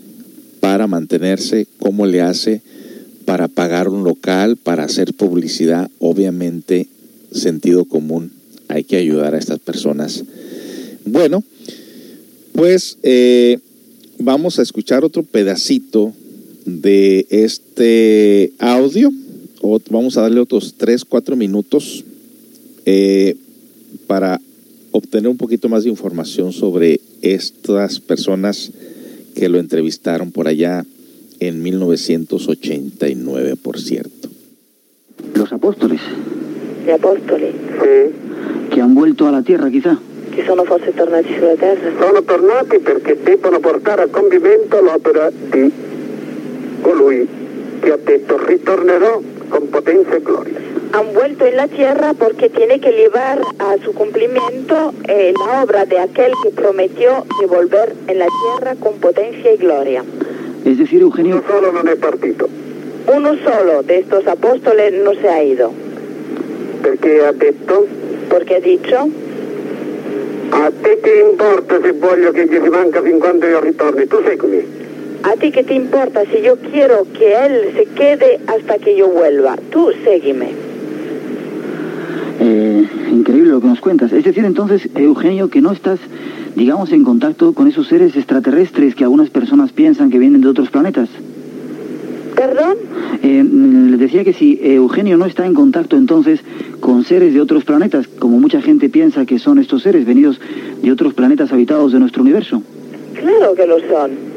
para mantenerse, cómo le hace para pagar un local, para hacer publicidad, obviamente sentido común, hay que ayudar a estas personas. Bueno, pues eh, vamos a escuchar otro pedacito de este audio. Vamos a darle otros 3, 4 minutos eh, para obtener un poquito más de información sobre estas personas que lo entrevistaron por allá en 1989, por cierto. Los apóstoles. Gli apostoli Sì, Que han vuelto a la tierra, quizá. che sono forse tornati sulla terra. sono tornati perché debbono portare a compimento l'opera di colui che ha detto ritornerò con potenza e gloria. Han vuelto en la tierra porque tiene que llevar a su cumplimiento eh, la obra de aquel que prometió de volver en la tierra con potencia y gloria. Es decir, Eugenio, Uno solo non è partito, Uno solo de estos apóstoles no se ha ido, perché ha detto porque ha dicho, a te che importa se voglio gli rimanga fin quando io ritorni, seguimi. a ti qué te importa si yo quiero que él se quede hasta que yo vuelva, tú sígueme. Eh, increíble lo que nos cuentas. Es decir, entonces, Eugenio, que no estás, digamos, en contacto con esos seres extraterrestres que algunas personas piensan que vienen de otros planetas. ¿Perdón? Eh, mm, les decía que si Eugenio no está en contacto entonces con seres de otros planetas, como mucha gente piensa que son estos seres venidos de otros planetas habitados de nuestro universo, Claro que lo son.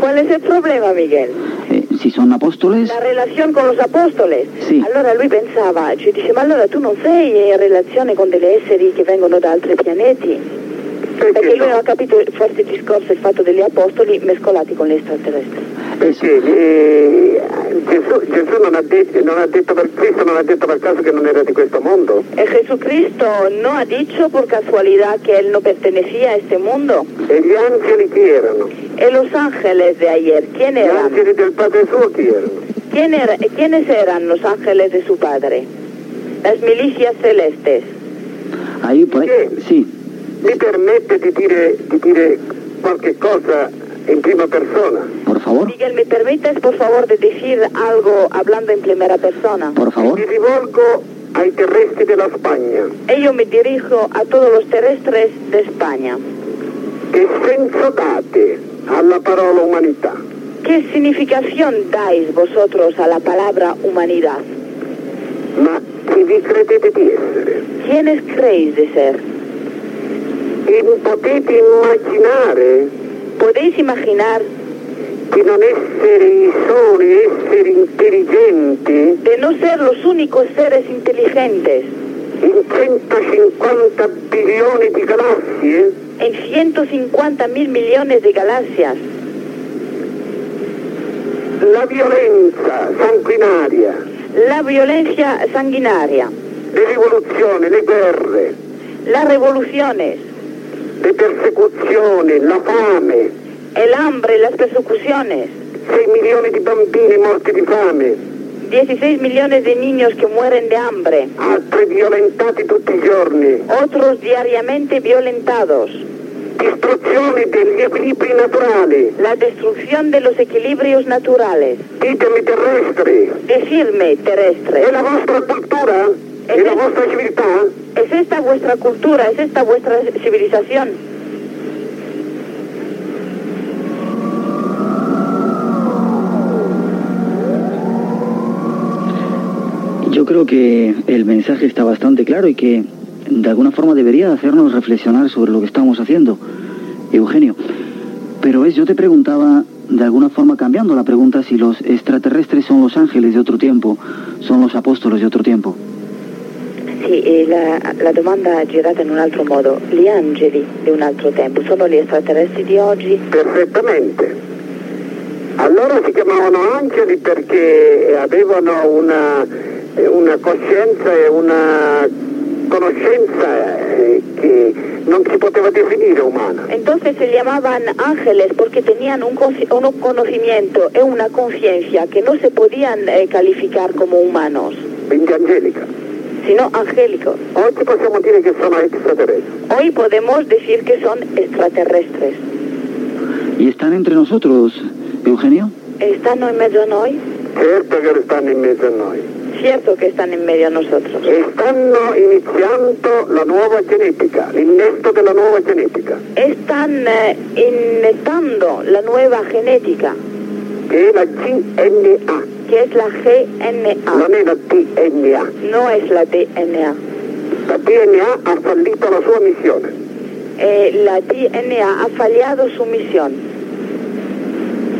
¿Cuál es el problema, Miguel? eh, si son apóstoles, La relazione con los apostoli. Sì. Allora lui pensava, ci dice, ma allora tu non sei in relazione con degli esseri che vengono da altri pianeti? Perché lui non ha capito forse il discorso, il fatto degli apostoli mescolati con gli extraterrestri. Perché eh, Gesù, Gesù non, ha detto, non ha detto per Cristo, non ha detto per caso che non era di questo mondo. Eh, Jesucristo no ha dicho por casualidad que él no pertenecía a este mundo. E gli angeli chi erano? ¿Y los ángeles de ayer? ¿Quién Gli eran? angeli del Padre suo chi erano? ¿Quién era- ¿Quiénes eran los ángeles de su padre? Las milicias celestes. ahí Sí. sí, Mi permette di dire, di dire qualche cosa in prima persona? por favor, Miguel, ¿me permites, por favor, de decir algo hablando en primera persona? por favor. Mi rivolgo ai terrestri della Spagna. E Yo me dirijo a todos los terrestres de España. Che senso date alla parola umanità? ¿Qué significación dais vosotros a la palabra humanidad? Ma chi vi credete di essere? ¿Quiénes creéis de ser? E potete immaginare ¿Podéis imaginar di non essere i soli esseri intelligenti de no ser los únicos seres inteligentes. In 150 bilioni di galassie? en 150 mil millones de galaxias? La violenza sanguinaria, La violencia sanguinaria, le rivoluzioni, le guerre, las revoluciones, le persecuzioni, la fame, el hambre, las persecuciones, 6 milioni di bambini morti di fame, 16 millones de niños que mueren de hambre, altri violentati tutti i giorni, otros diariamente violentados, distruzione degli equilibri naturali, la destrucción de los equilibrios naturales. ditemi terrestri, Decidme, è terrestre, la vostra cultura? È la vostra civiltà? ¿es esta vuestra cultura, es esta vuestra civilización? Yo creo que el mensaje está bastante claro y que de alguna forma debería hacernos reflexionar sobre lo que estamos haciendo, Eugenio. Pero es, yo te preguntaba, de alguna forma cambiando la pregunta, si los extraterrestres son los ángeles de otro tiempo, son los apóstolos de otro tiempo. Sì, e la, la domanda è girata in un altro modo. Gli angeli di un altro tempo sono gli extraterrestri di oggi? Perfettamente. Allora si chiamavano angeli perché avevano una, una coscienza e una conoscenza eh, che non si poteva definire umana. Entonces se llamaban ángeles porque tenían un, un conocimiento e una conciencia que no se podían eh, calificar como humanos, Quindi angelica. Sino angélicos. Oggi possiamo dire che sono extraterrestri. Hoy podemos decir que son extraterrestres. ¿Y están entre nosotros, Eugenio? ¿Están en medio de noi? Certo che stanno in mezzo a noi. Cierto que están en medio de nosotros. E stanno iniziando la nuova genetica, l'innesto della nuova genetica, Están eh, la nueva genética, che è la DNA, que es la GNA, non è la DNA. no es la DNA. La DNA ha fallito la sua missione. Eh, la DNA ha fallado su misión.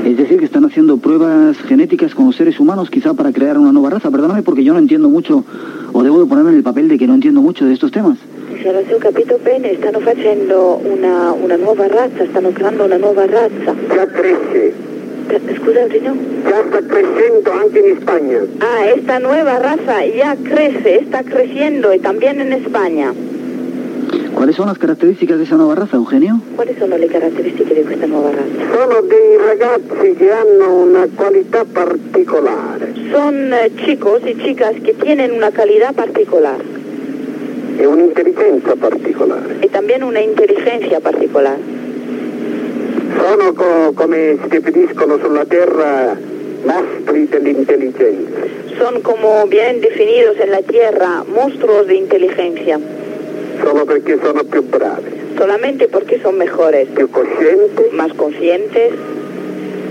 Es decir, que están haciendo pruebas genéticas con los seres humanos, quizá para crear una nueva raza. Perdóname porque yo no entiendo mucho, o debo de ponerme en el papel de que no entiendo mucho de estos temas. Se lo capito bene, stanno facendo una, una nuova razza, stanno creando una nuova razza. Già cresce, Scusa Eugenio? già sta crescendo anche in Spagna. Ah, esta nueva raza ya crece, está creciendo y también en España. ¿Cuáles son las características de esa nueva raza, Eugenio? ¿Cuáles sono le caratteristiche di questa nuova razza? Sono dei ragazzi che hanno una qualità particolare Son eh, chicos y chicas que tienen una calidad particular e un'intelligenza particolare. y también una inteligencia particular. Sono co- come si definiscono sulla Terra mostri dell'intelligenza. Son como bien definidos en la Tierra monstruos de inteligencia, solo perché sono più bravi, solamente porque son mejores, più coscienti más conscientes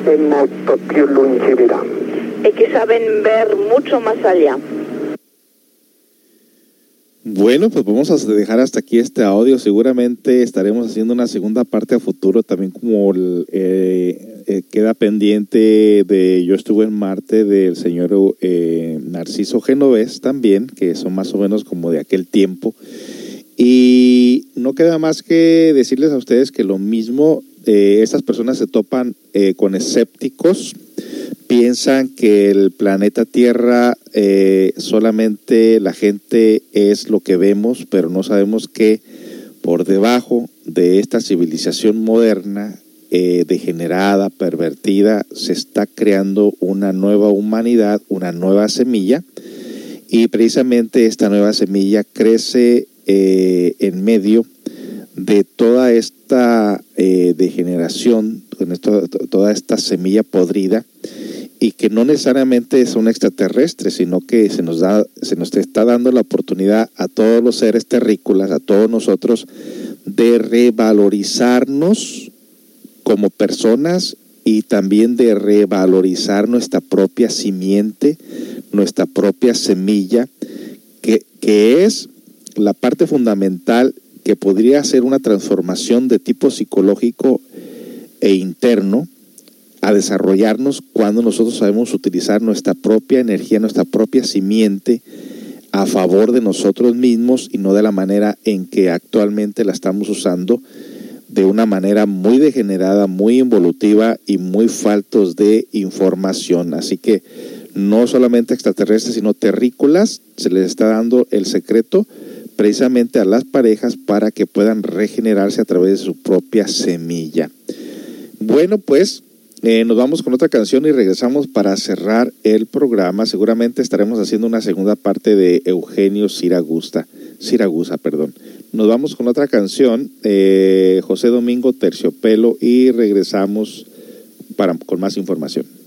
e molto più lungimiranti. y que saben ver mucho más allá. Bueno, pues vamos a dejar hasta aquí este audio. Seguramente estaremos haciendo una segunda parte a futuro, también como eh, eh, queda pendiente de Yo estuve en Marte del señor eh, Narciso Genovés también, que son más o menos como de aquel tiempo. Y no queda más que decirles a ustedes que lo mismo, eh, estas personas se topan eh, con escépticos, piensan que el planeta Tierra eh, solamente la gente es lo que vemos, pero no sabemos que por debajo de esta civilización moderna, degenerada, pervertida, se está creando una nueva humanidad, una nueva semilla, y precisamente esta nueva semilla crece en medio de toda esta eh, degeneración, con esto- toda esta semilla podrida, y que no necesariamente son extraterrestres, sino que se nos da, se nos está dando la oportunidad a todos los seres terrícolas, a todos nosotros, de revalorizarnos como personas y también de revalorizar nuestra propia simiente, nuestra propia semilla, que, que es la parte fundamental que podría ser una transformación de tipo psicológico e interno a desarrollarnos cuando nosotros sabemos utilizar nuestra propia energía, nuestra propia simiente a favor de nosotros mismos y no de la manera en que actualmente la estamos usando de una manera muy degenerada, muy involutiva y muy faltos de información. Así que no solamente extraterrestres, sino terrícolas, se les está dando el secreto precisamente a las parejas para que puedan regenerarse a través de su propia semilla. Bueno, pues eh, nos vamos con otra canción y regresamos para cerrar el programa. Seguramente estaremos haciendo una segunda parte de Eugenio Siragusta, Siragusa, perdón. Nos vamos con otra canción, eh, José Domingo Terciopelo, y regresamos para, con más información.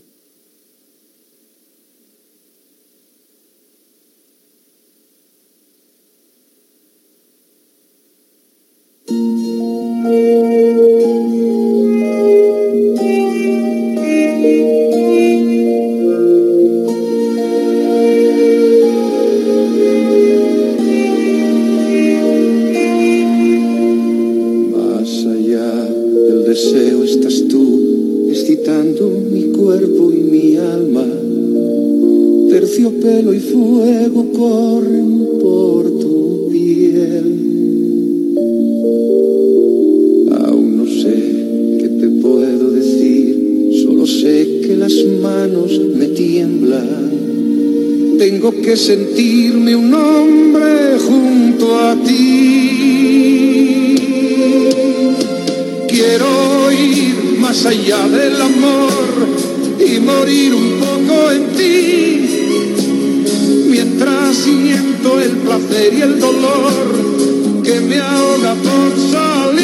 El dolor que me ahoga por salir.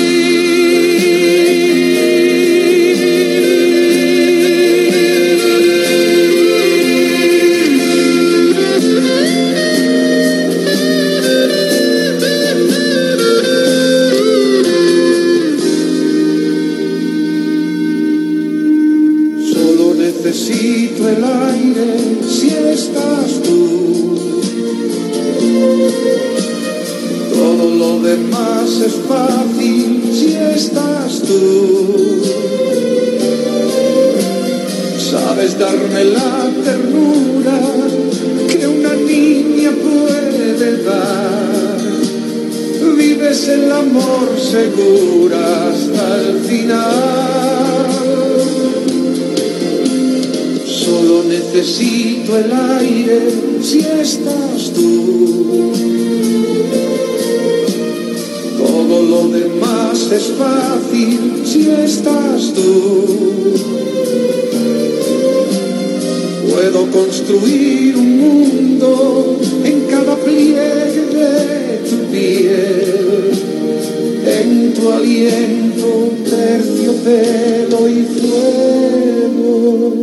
El amor segura hasta el final. Solo necesito el aire si estás tú. Todo lo demás es fácil si estás tú. Puedo construir un mundo en cada pliegue en tu aliento, terciopelo y fuego.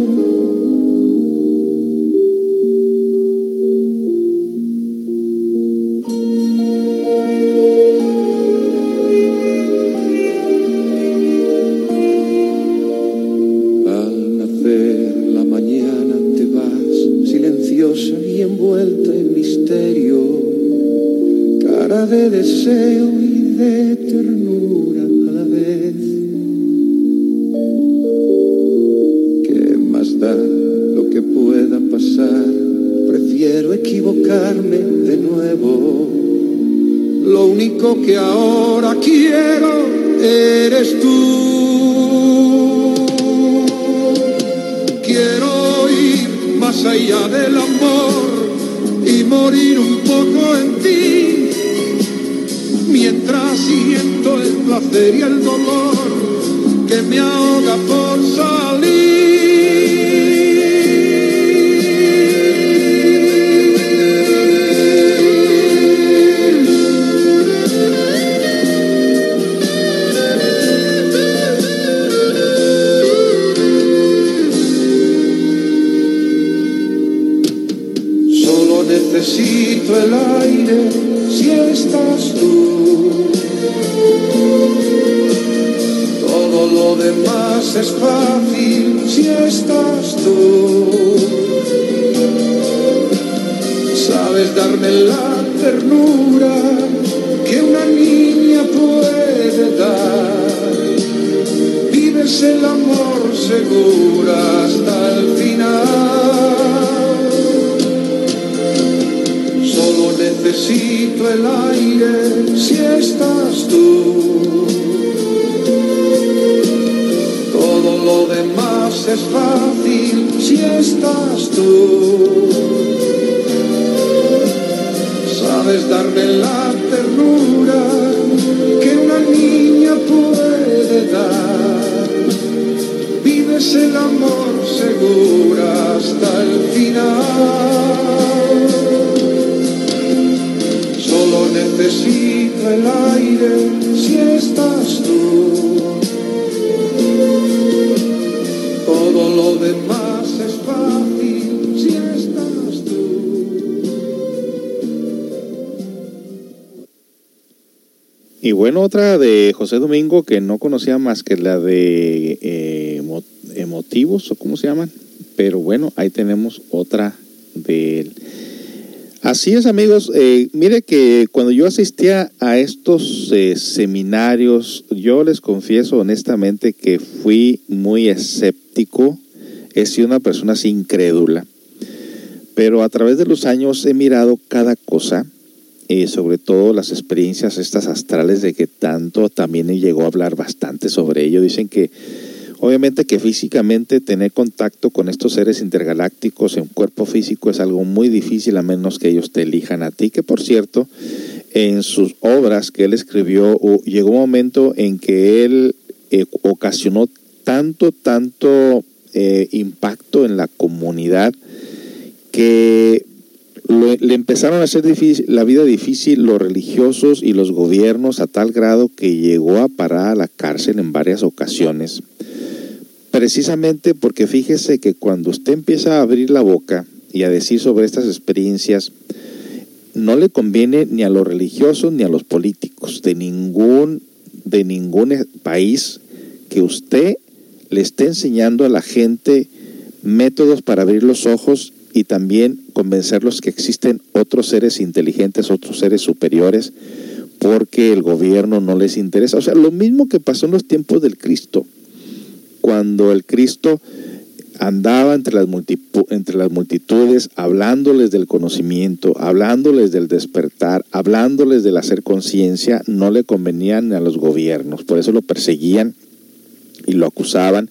Otra de José Domingo que no conocía más que la de eh, emo- emotivos o cómo se llaman. Pero bueno, ahí tenemos otra de él. Así es, amigos. Eh, mire que cuando yo asistía a estos eh, seminarios, yo les confieso honestamente que fui muy escéptico. He sido una persona así incrédula. Pero a través de los años he mirado cada cosa, eh, sobre todo las experiencias estas astrales de que tanto también llegó a hablar bastante sobre ello. Dicen que Obviamente que físicamente tener contacto con estos seres intergalácticos en cuerpo físico es algo muy difícil a menos que ellos te elijan a ti, que por cierto, en sus obras que él escribió, llegó un momento en que él eh, ocasionó tanto, tanto eh, impacto en la comunidad que le empezaron a hacer la vida difícil los religiosos y los gobiernos a tal grado que llegó a parar a la cárcel en varias ocasiones. Precisamente porque fíjese que cuando usted empieza a abrir la boca y a decir sobre estas experiencias, no le conviene ni a los religiosos ni a los políticos de ningún, de ningún país que usted le esté enseñando a la gente métodos para abrir los ojos y también convencerlos que existen otros seres inteligentes, otros seres superiores, porque el gobierno no les interesa. O sea, lo mismo que pasó en los tiempos del Cristo, cuando el Cristo andaba entre las, entre las multitudes, hablándoles del conocimiento, hablándoles del despertar, hablándoles del hacer conciencia, no le convenían a los gobiernos, por eso lo perseguían y lo acusaban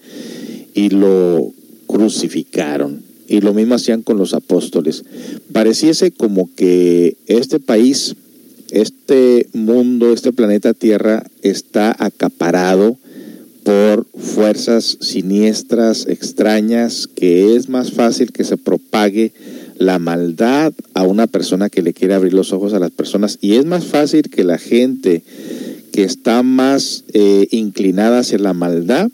y lo crucificaron. Y lo mismo hacían con los apóstoles. Pareciese como que este país, este mundo, este planeta Tierra está acaparado por fuerzas siniestras, extrañas, que es más fácil que se propague la maldad a una persona que le quiere abrir los ojos a las personas y es más fácil que la gente que está más eh, inclinada hacia la maldad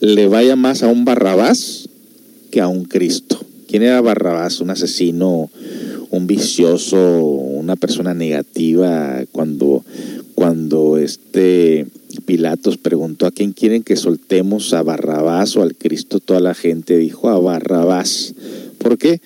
le vaya más a un Barrabás a un Cristo. ¿Quién era Barrabás? Un asesino, un vicioso, una persona negativa. Cuando, cuando este Pilatos preguntó a quién quieren que soltemos, a Barrabás o al Cristo, toda la gente dijo a Barrabás. ¿Por qué?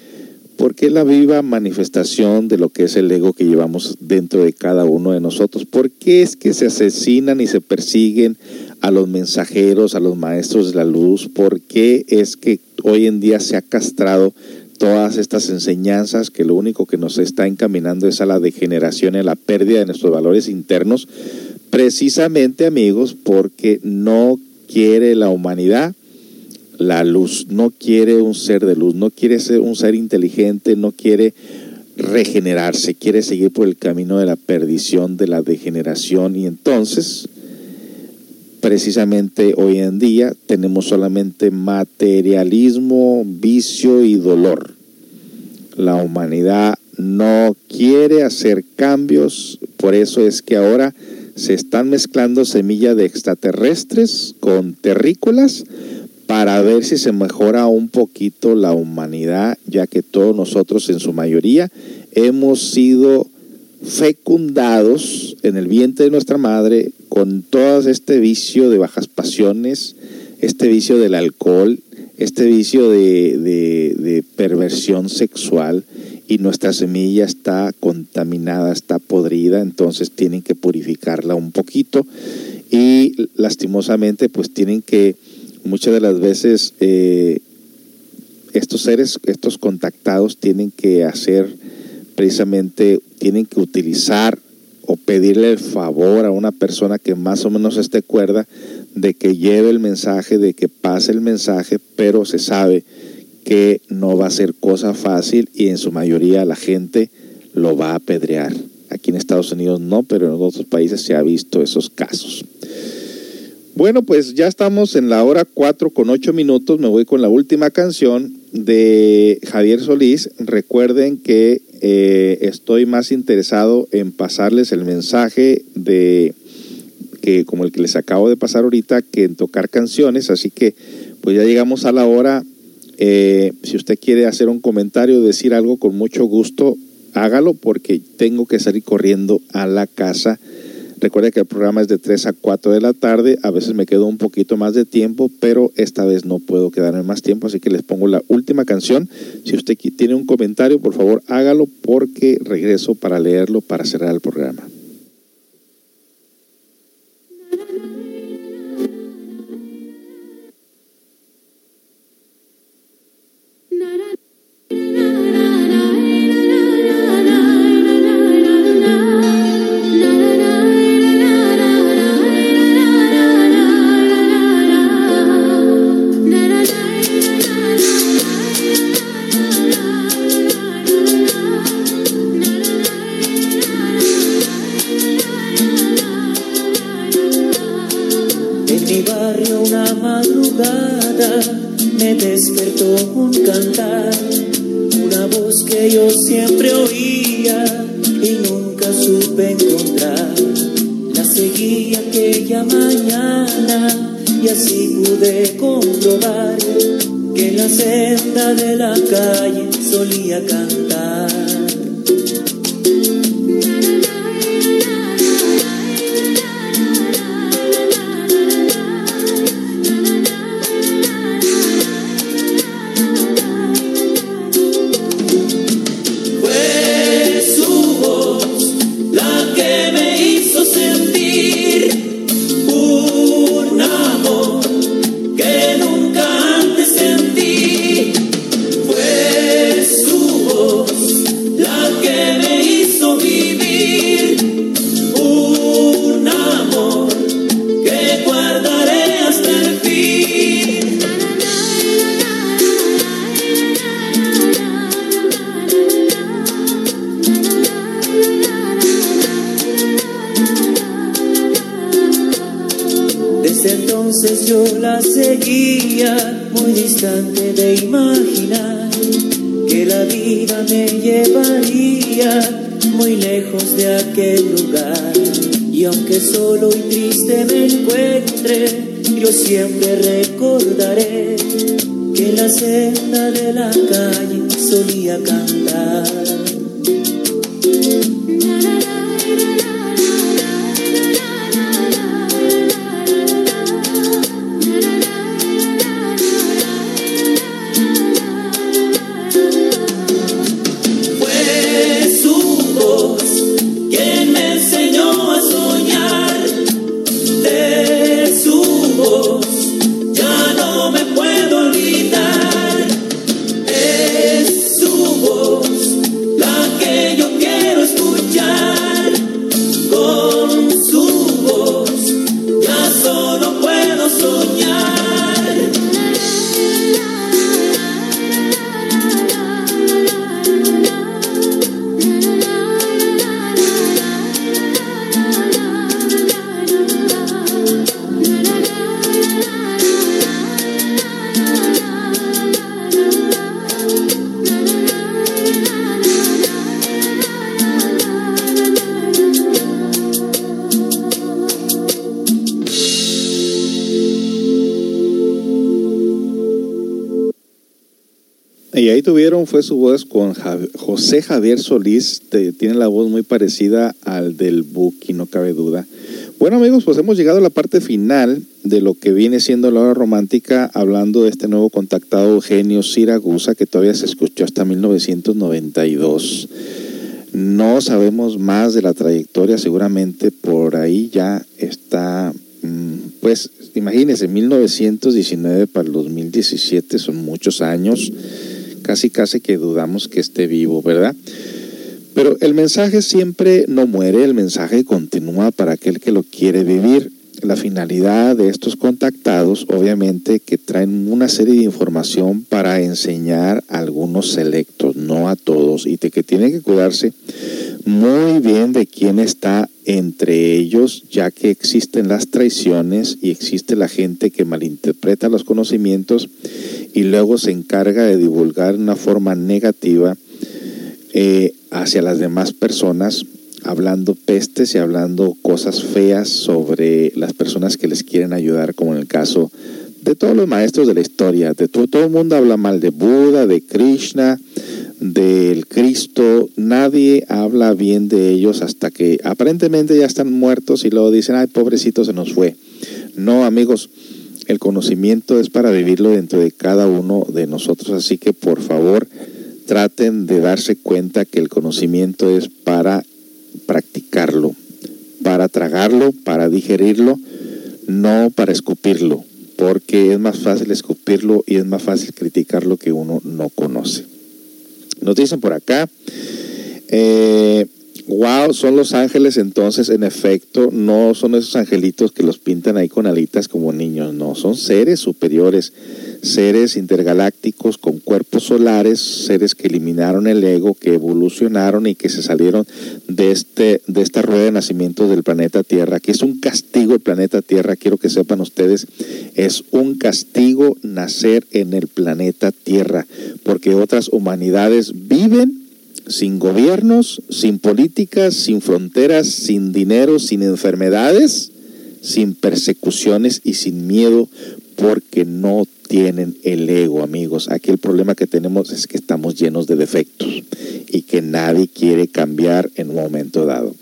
Porque es la viva manifestación de lo que es el ego que llevamos dentro de cada uno de nosotros. ¿Por qué es que se asesinan y se persiguen a los mensajeros, a los maestros de la luz? ¿Por qué es que hoy en día se ha castrado todas estas enseñanzas que lo único que nos está encaminando es a la degeneración y a la pérdida de nuestros valores internos? Precisamente, amigos, porque no quiere la humanidad la luz, no quiere un ser de luz, no quiere ser un ser inteligente, no quiere regenerarse, quiere seguir por el camino de la perdición, de la degeneración y entonces precisamente hoy en día tenemos solamente materialismo, vicio y dolor. La humanidad no quiere hacer cambios, por eso es que ahora se están mezclando semillas de extraterrestres con terrícolas para ver si se mejora un poquito la humanidad, ya que todos nosotros en su mayoría hemos sido fecundados en el vientre de nuestra madre con todo este vicio de bajas pasiones, este vicio del alcohol, este vicio de, perversión sexual y nuestra semilla está contaminada, está podrida, entonces tienen que purificarla un poquito. Y lastimosamente pues tienen que muchas de las veces eh, estos seres, estos contactados tienen que hacer precisamente, tienen que utilizar o pedirle el favor a una persona que más o menos esté cuerda de que lleve el mensaje, de que pase el mensaje, pero se sabe que no va a ser cosa fácil y en su mayoría la gente lo va a apedrear. Aquí en Estados Unidos no, pero en otros países se ha visto esos casos. Bueno, pues ya estamos en la hora 4 con 8 minutos. Me voy con la última canción de Javier Solís. Recuerden que eh, estoy más interesado en pasarles el mensaje de que como el que les acabo de pasar ahorita que en tocar canciones así que pues ya llegamos a la hora eh, si usted quiere hacer un comentario decir algo con mucho gusto hágalo porque tengo que salir corriendo a la casa Recuerde que el programa es de 3 a 4 de la tarde. A veces me quedo un poquito más de tiempo, pero esta vez no puedo quedarme más tiempo, así que les pongo la última canción. Si usted tiene un comentario, por favor hágalo porque regreso para leerlo para cerrar el programa. Me despertó un cantar, una voz que yo siempre oía y nunca supe encontrar. La seguí aquella mañana y así pude comprobar que la senda de la calle solía cantar. Siempre ahí tuvieron, fue su voz con José Javier Solís, te- tiene la voz muy parecida al del Buki, no cabe duda. Bueno amigos, pues hemos llegado a la parte final de lo que viene siendo la hora romántica, hablando de este nuevo contactado Eugenio Siragusa, que todavía se escuchó hasta 1992. No sabemos más de la trayectoria, seguramente por ahí ya está, mm, pues imagínense, 1919 para el 2017 son muchos años, casi casi que dudamos que esté vivo, ¿verdad? Pero el mensaje siempre no muere, el mensaje continúa para aquel que lo quiere vivir. La finalidad de estos contactados, obviamente, que traen una serie de información para enseñar a algunos selectos, no a todos, y de que tienen que cuidarse muy bien de quién está entre ellos, ya que existen las traiciones y existe la gente que malinterpreta los conocimientos y luego se encarga de divulgar una forma negativa eh, hacia las demás personas, hablando pestes y hablando cosas feas sobre las personas que les quieren ayudar, como en el caso de todos los maestros de la historia. De todo, todo el mundo habla mal de Buda, de Krishna, del Cristo. Nadie habla bien de ellos hasta que aparentemente ya están muertos y luego dicen, ay, pobrecito, se nos fue. No, amigos, el conocimiento es para vivirlo dentro de cada uno de nosotros, así que por favor traten de darse cuenta que el conocimiento es para practicarlo, para tragarlo, para digerirlo, no para escupirlo, porque es más fácil escupirlo y es más fácil criticar lo que uno no conoce. Nos dicen por acá, eh, Wow, son los ángeles entonces, en efecto, no son esos angelitos que los pintan ahí con alitas como niños, no, son seres superiores, seres intergalácticos con cuerpos solares, seres que eliminaron el ego, que evolucionaron y que se salieron de, este, de esta rueda de nacimiento del planeta Tierra, que es un castigo el planeta Tierra, quiero que sepan ustedes, es un castigo nacer en el planeta Tierra, porque otras humanidades viven sin gobiernos, sin políticas, sin fronteras, sin dinero, sin enfermedades, sin persecuciones y sin miedo, porque no tienen el ego, amigos. Aquí el problema que tenemos es que estamos llenos de defectos y que nadie quiere cambiar en un momento dado.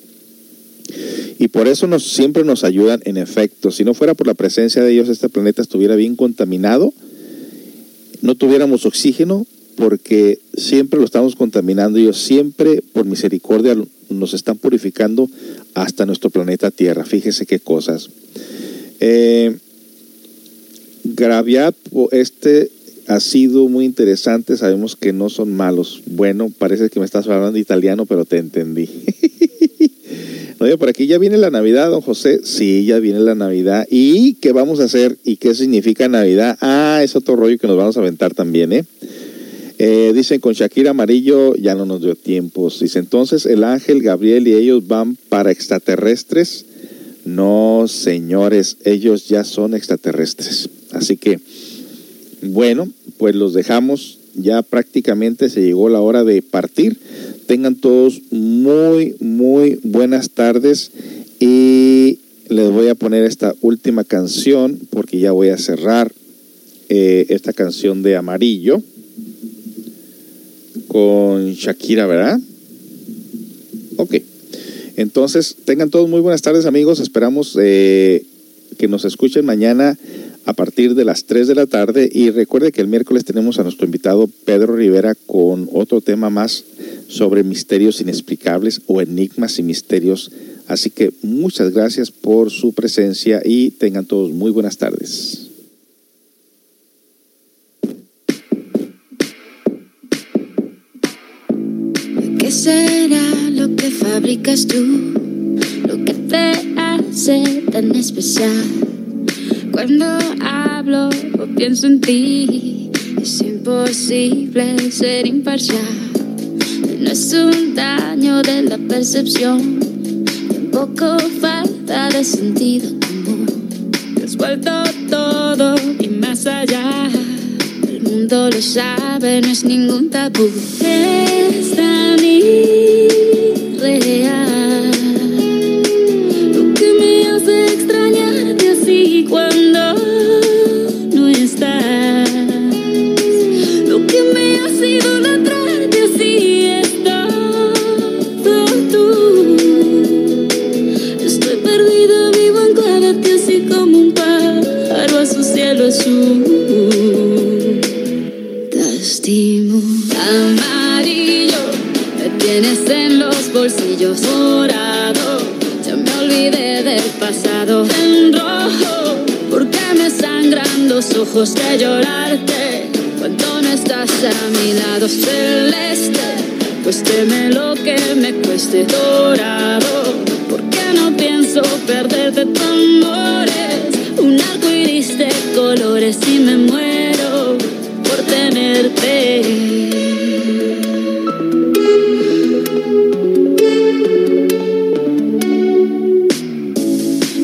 Y por eso nos, siempre nos ayudan en efecto. Si no fuera por la presencia de ellos, este planeta estuviera bien contaminado, no tuviéramos oxígeno, porque siempre lo estamos contaminando. Ellos siempre, por misericordia, nos están purificando hasta nuestro planeta Tierra. Fíjese qué cosas. Eh, Graviat, este ha sido muy interesante. Sabemos que no son malos. Bueno, parece que me estás hablando italiano, pero te entendí. Oye, por aquí ya viene la Navidad, don José. Sí, ya viene la Navidad. ¿Y qué vamos a hacer? ¿Y qué significa Navidad? Ah, es otro rollo que nos vamos a aventar también, ¿eh? Eh, dicen con Shakira Amarillo ya no nos dio tiempos. Dice entonces el ángel Gabriel y ellos van para extraterrestres. No, señores, ellos ya son extraterrestres. Así que, bueno, pues los dejamos. Ya prácticamente se llegó la hora de partir. Tengan todos muy, muy buenas tardes. Y les voy a poner esta última canción porque ya voy a cerrar eh, esta canción de Amarillo con Shakira, ¿verdad? Ok. Entonces, tengan todos muy buenas tardes, amigos. Esperamos eh, que nos escuchen mañana a partir de las 3 de la tarde. Y recuerde que el miércoles tenemos a nuestro invitado Pedro Rivera con otro tema más sobre misterios inexplicables o enigmas y misterios. Así que muchas gracias por su presencia y tengan todos muy buenas tardes. Será lo que fabricas tú? Lo que te hace tan especial. Cuando hablo o pienso en ti, es imposible ser imparcial. No es un daño de la percepción, tampoco falta de sentido común. Te has vuelto todo y más allá. Mundo lo sabe, no es ningún tabú. Es tan irreal. De llorarte cuando no estás a mi lado celeste. Cuésteme lo que me cueste dorado, porque no pienso perderte tu amores. Un arco iris de colores y me muero por tenerte.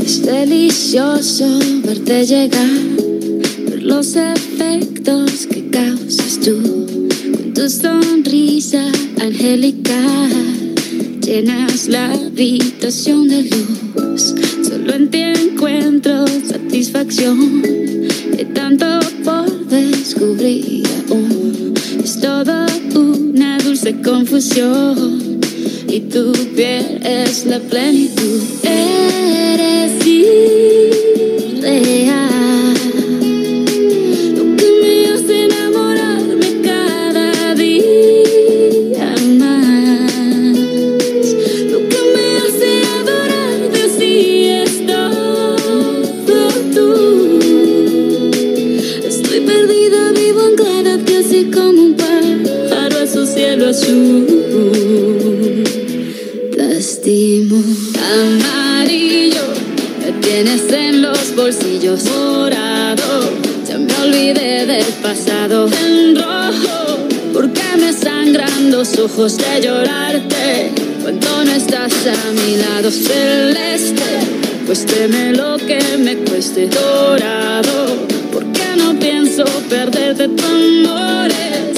Es delicioso verte llegar, habitación de luz, solo en ti encuentro satisfacción. De tanto por descubrir aún, es toda una dulce confusión. Y tu piel es la plenitud, azul. amarillo, me tienes en los bolsillos morado. Ya me olvidé del pasado en rojo, porque me sangran los ojos de llorarte cuando no estás a mi lado celeste. Cuésteme lo que me cueste dorado, porque no pienso perderte tu amores.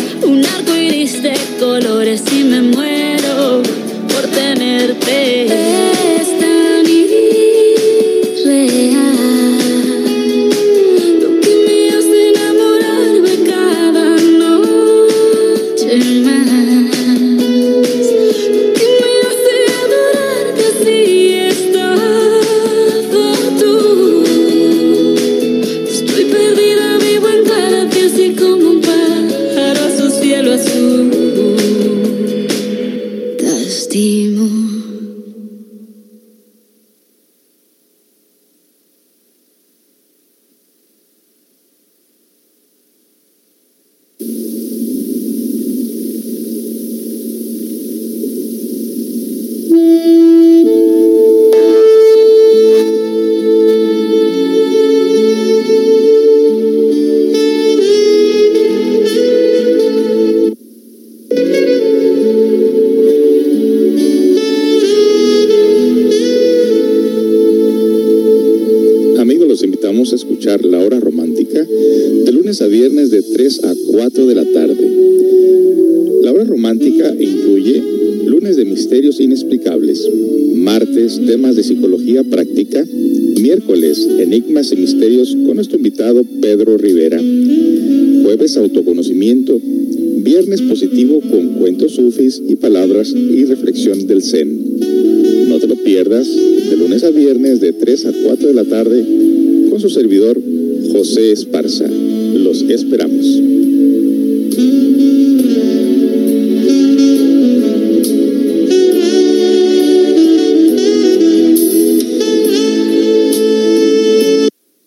Arco iris de colores y me muero por tenerte. Es Pedro Rivera, jueves autoconocimiento, viernes positivo con cuentos sufis y palabras y reflexión del Zen. No te lo pierdas de lunes a viernes de 3 a 4 de la tarde con su servidor José Esparza. Los esperamos.